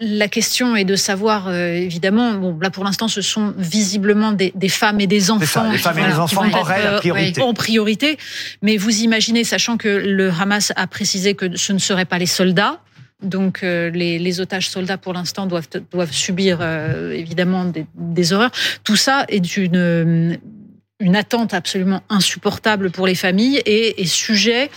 la question est de savoir, euh, évidemment, bon, là pour l'instant, ce sont visiblement des, des femmes et des enfants. ça, les femmes et qui les vont enfants être, auraient la euh, priorité. en priorité. Mais vous imaginez, sachant que le Hamas a précisé que ce ne seraient pas les soldats. Donc euh, les, otages soldats pour l'instant doivent subir euh, évidemment des, horreurs. Tout ça est une attente absolument insupportable pour les familles et est sujet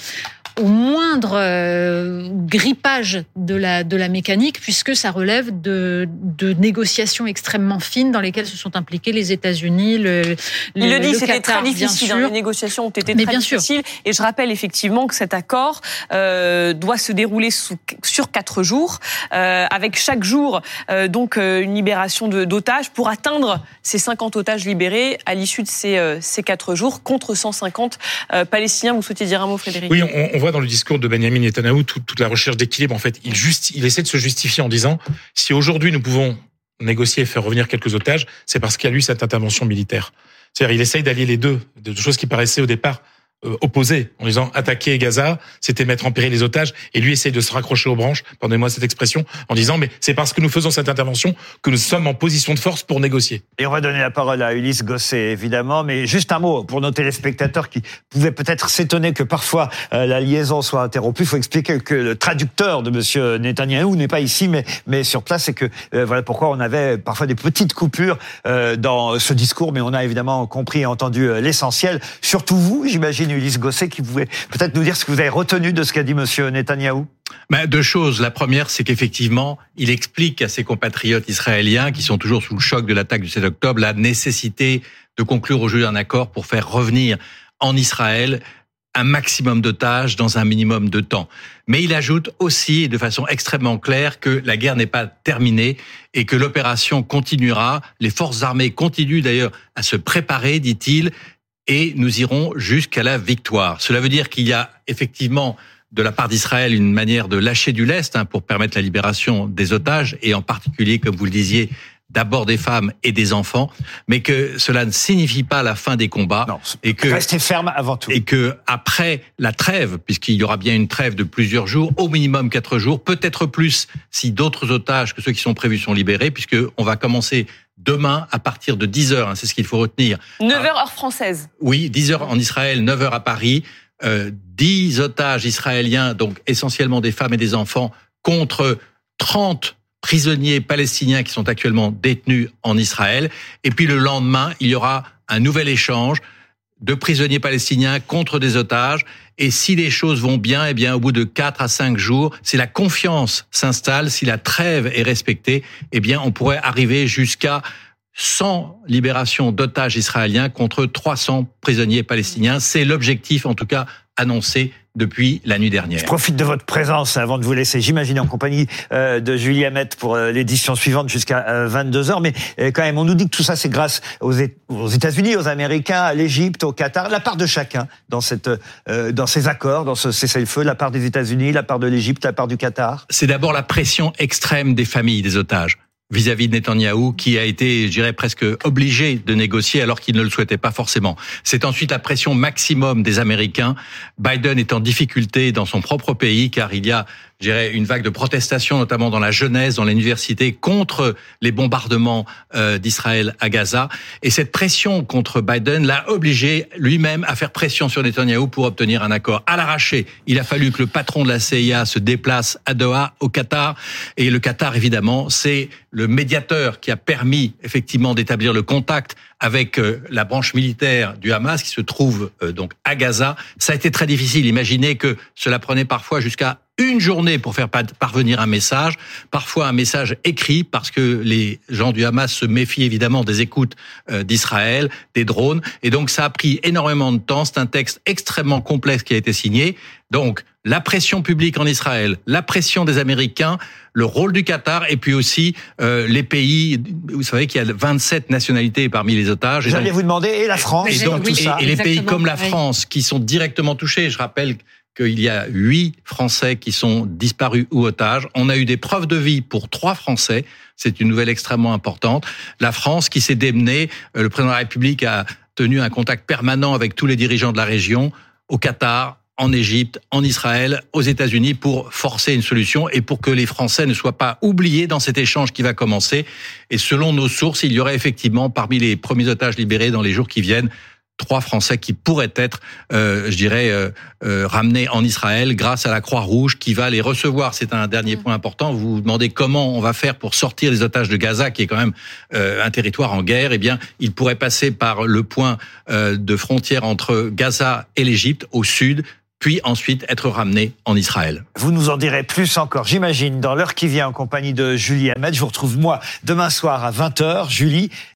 au moindre euh, grippage de la de la mécanique puisque ça relève de de négociations extrêmement fines dans lesquelles se sont impliqués les États-Unis le Il le dit, c'était très difficile. hein, les négociations ont été Mais très bien sûr. difficiles. Et je rappelle effectivement que cet accord euh, doit se dérouler sous, sur quatre jours, euh, avec chaque jour euh, donc euh, une libération d'otages pour atteindre ces 50 otages libérés à l'issue de ces, euh, ces quatre jours contre 150 euh, Palestiniens. Vous souhaitiez dire un mot, Frédéric? Oui, on, on voit dans le discours de Benjamin Netanyahu tout- toute la recherche d'équilibre. En fait, il, essaie de se justifier en disant si aujourd'hui nous pouvons négocier et faire revenir quelques otages, c'est parce qu'il y a eu cette intervention militaire. C'est-à-dire, il essaye d'allier les deux, de choses qui paraissaient au départ euh, opposées, en disant attaquer Gaza, c'était mettre en péril les otages, et lui essaye de se raccrocher aux branches, pardonnez-moi cette expression, en disant mais c'est parce que nous faisons cette intervention que nous sommes en position de force pour négocier. Et on va donner la parole à Ulysse Gosset, évidemment, mais juste un mot pour nos téléspectateurs qui pouvaient peut-être s'étonner que parfois euh, la liaison soit interrompue. Il faut expliquer que le traducteur de Monsieur Netanyahou n'est pas ici, mais, mais sur place, et que euh, voilà pourquoi on avait parfois des petites coupures euh, dans ce discours, mais on a évidemment compris et entendu l'essentiel. Surtout vous, j'imagine, Ulysse Gosset, qui pouvait peut-être nous dire ce que vous avez retenu de ce qu'a dit Monsieur Netanyahou? Ben, deux choses. La première, c'est qu'effectivement, il explique à ses compatriotes israéliens qui sont toujours sous le choc de l'attaque du 7 octobre la nécessité de conclure aujourd'hui un accord pour faire revenir en Israël un maximum d'otages dans un minimum de temps. Mais il ajoute aussi, de façon extrêmement claire, que la guerre n'est pas terminée et que l'opération continuera. Les forces armées continuent d'ailleurs à se préparer, dit-il, et nous irons jusqu'à la victoire. Cela veut dire qu'il y a effectivement de la part d'Israël une manière de lâcher du lest hein, pour permettre la libération des otages et en particulier, comme vous le disiez, d'abord des femmes et des enfants, mais que cela ne signifie pas la fin des combats et que rester ferme avant tout et que après la trêve, puisqu'il y aura bien une trêve de plusieurs jours, au minimum quatre jours, peut-être plus si d'autres otages que ceux qui sont prévus sont libérés, puisque on va commencer demain à partir de 10 heures, hein, c'est ce qu'il faut retenir, 9 heures heure française. oui, 10 heures en Israël, 9 heures à Paris. Euh, 10 otages israéliens, donc essentiellement des femmes et des enfants, contre 30 prisonniers palestiniens qui sont actuellement détenus en Israël. Et puis le lendemain, il y aura un nouvel échange de prisonniers palestiniens contre des otages. Et si les choses vont bien, eh bien, au bout de 4 à 5 jours, si la confiance s'installe, si la trêve est respectée, eh bien, on pourrait arriver jusqu'à 100 libérations d'otages israéliens contre 300 prisonniers palestiniens. C'est l'objectif, en tout cas, annoncé depuis la nuit dernière. Je profite de votre présence avant de vous laisser, j'imagine, en compagnie euh, de Julie Hamet pour euh, l'édition suivante jusqu'à 22h. Mais euh, quand même, on nous dit que tout ça, c'est grâce aux, États-Unis, aux Américains, à l'Égypte, au Qatar, la part de chacun dans, cette, dans ces accords, dans ce cessez-le-feu, la part des États-Unis, la part de l'Égypte, la part du Qatar. c'est d'abord la pression extrême des familles des otages vis-à-vis de Netanyahou, qui a été, je dirais, presque obligé de négocier alors qu'il ne le souhaitait pas forcément. C'est ensuite la pression maximum des Américains. Biden est en difficulté dans son propre pays, car il y a, je dirais, une vague de protestation, notamment dans la jeunesse, dans l'université, contre les bombardements euh, d'Israël à Gaza. Et cette pression contre Biden l'a obligé lui-même à faire pression sur Netanyahou pour obtenir un accord. À l'arraché, il a fallu que le patron de la CIA se déplace à Doha, au Qatar. Et le Qatar, évidemment, c'est le médiateur qui a permis effectivement d'établir le contact avec euh, la branche militaire du Hamas qui se trouve euh, donc à Gaza. Ça a été très difficile. Imaginez que cela prenait parfois jusqu'à une journée pour faire pa- parvenir un message, parfois un message écrit parce que les gens du Hamas se méfient évidemment des écoutes euh, d'Israël, des drones, et donc ça a pris énormément de temps. C'est un texte extrêmement complexe qui a été signé. Donc la pression publique en Israël, la pression des Américains, le rôle du Qatar, et puis aussi euh, les pays. Vous savez qu'il y a 27 nationalités parmi les otages. J'allais vous demander, et la France, et, donc, tout et- ça et les pays comme la. France qui sont directement touchés. Je rappelle qu'il y a huit Français qui sont disparus ou otages. On a eu des preuves de vie pour trois Français. C'est une nouvelle extrêmement importante. La France qui s'est démenée, le président de la République a tenu un contact permanent avec tous les dirigeants de la région, au Qatar, en Égypte, en Israël, aux États-Unis pour forcer une solution et pour que les Français ne soient pas oubliés dans cet échange qui va commencer. Et selon nos sources, il y aurait effectivement parmi les premiers otages libérés dans les jours qui viennent trois Français qui pourraient être, euh, je dirais, euh, euh, ramenés en Israël grâce à la Croix-Rouge qui va les recevoir. C'est un dernier point important. Vous vous demandez comment on va faire pour sortir les otages de Gaza, qui est quand même un territoire en guerre. Eh bien, ils pourraient passer par le point de frontière entre Gaza et l'Égypte au sud puis ensuite être ramenés en Israël. Vous nous en direz plus encore, j'imagine, dans l'heure qui vient en compagnie de Julie Ahmed. Je vous retrouve moi demain soir à 20h. Julie,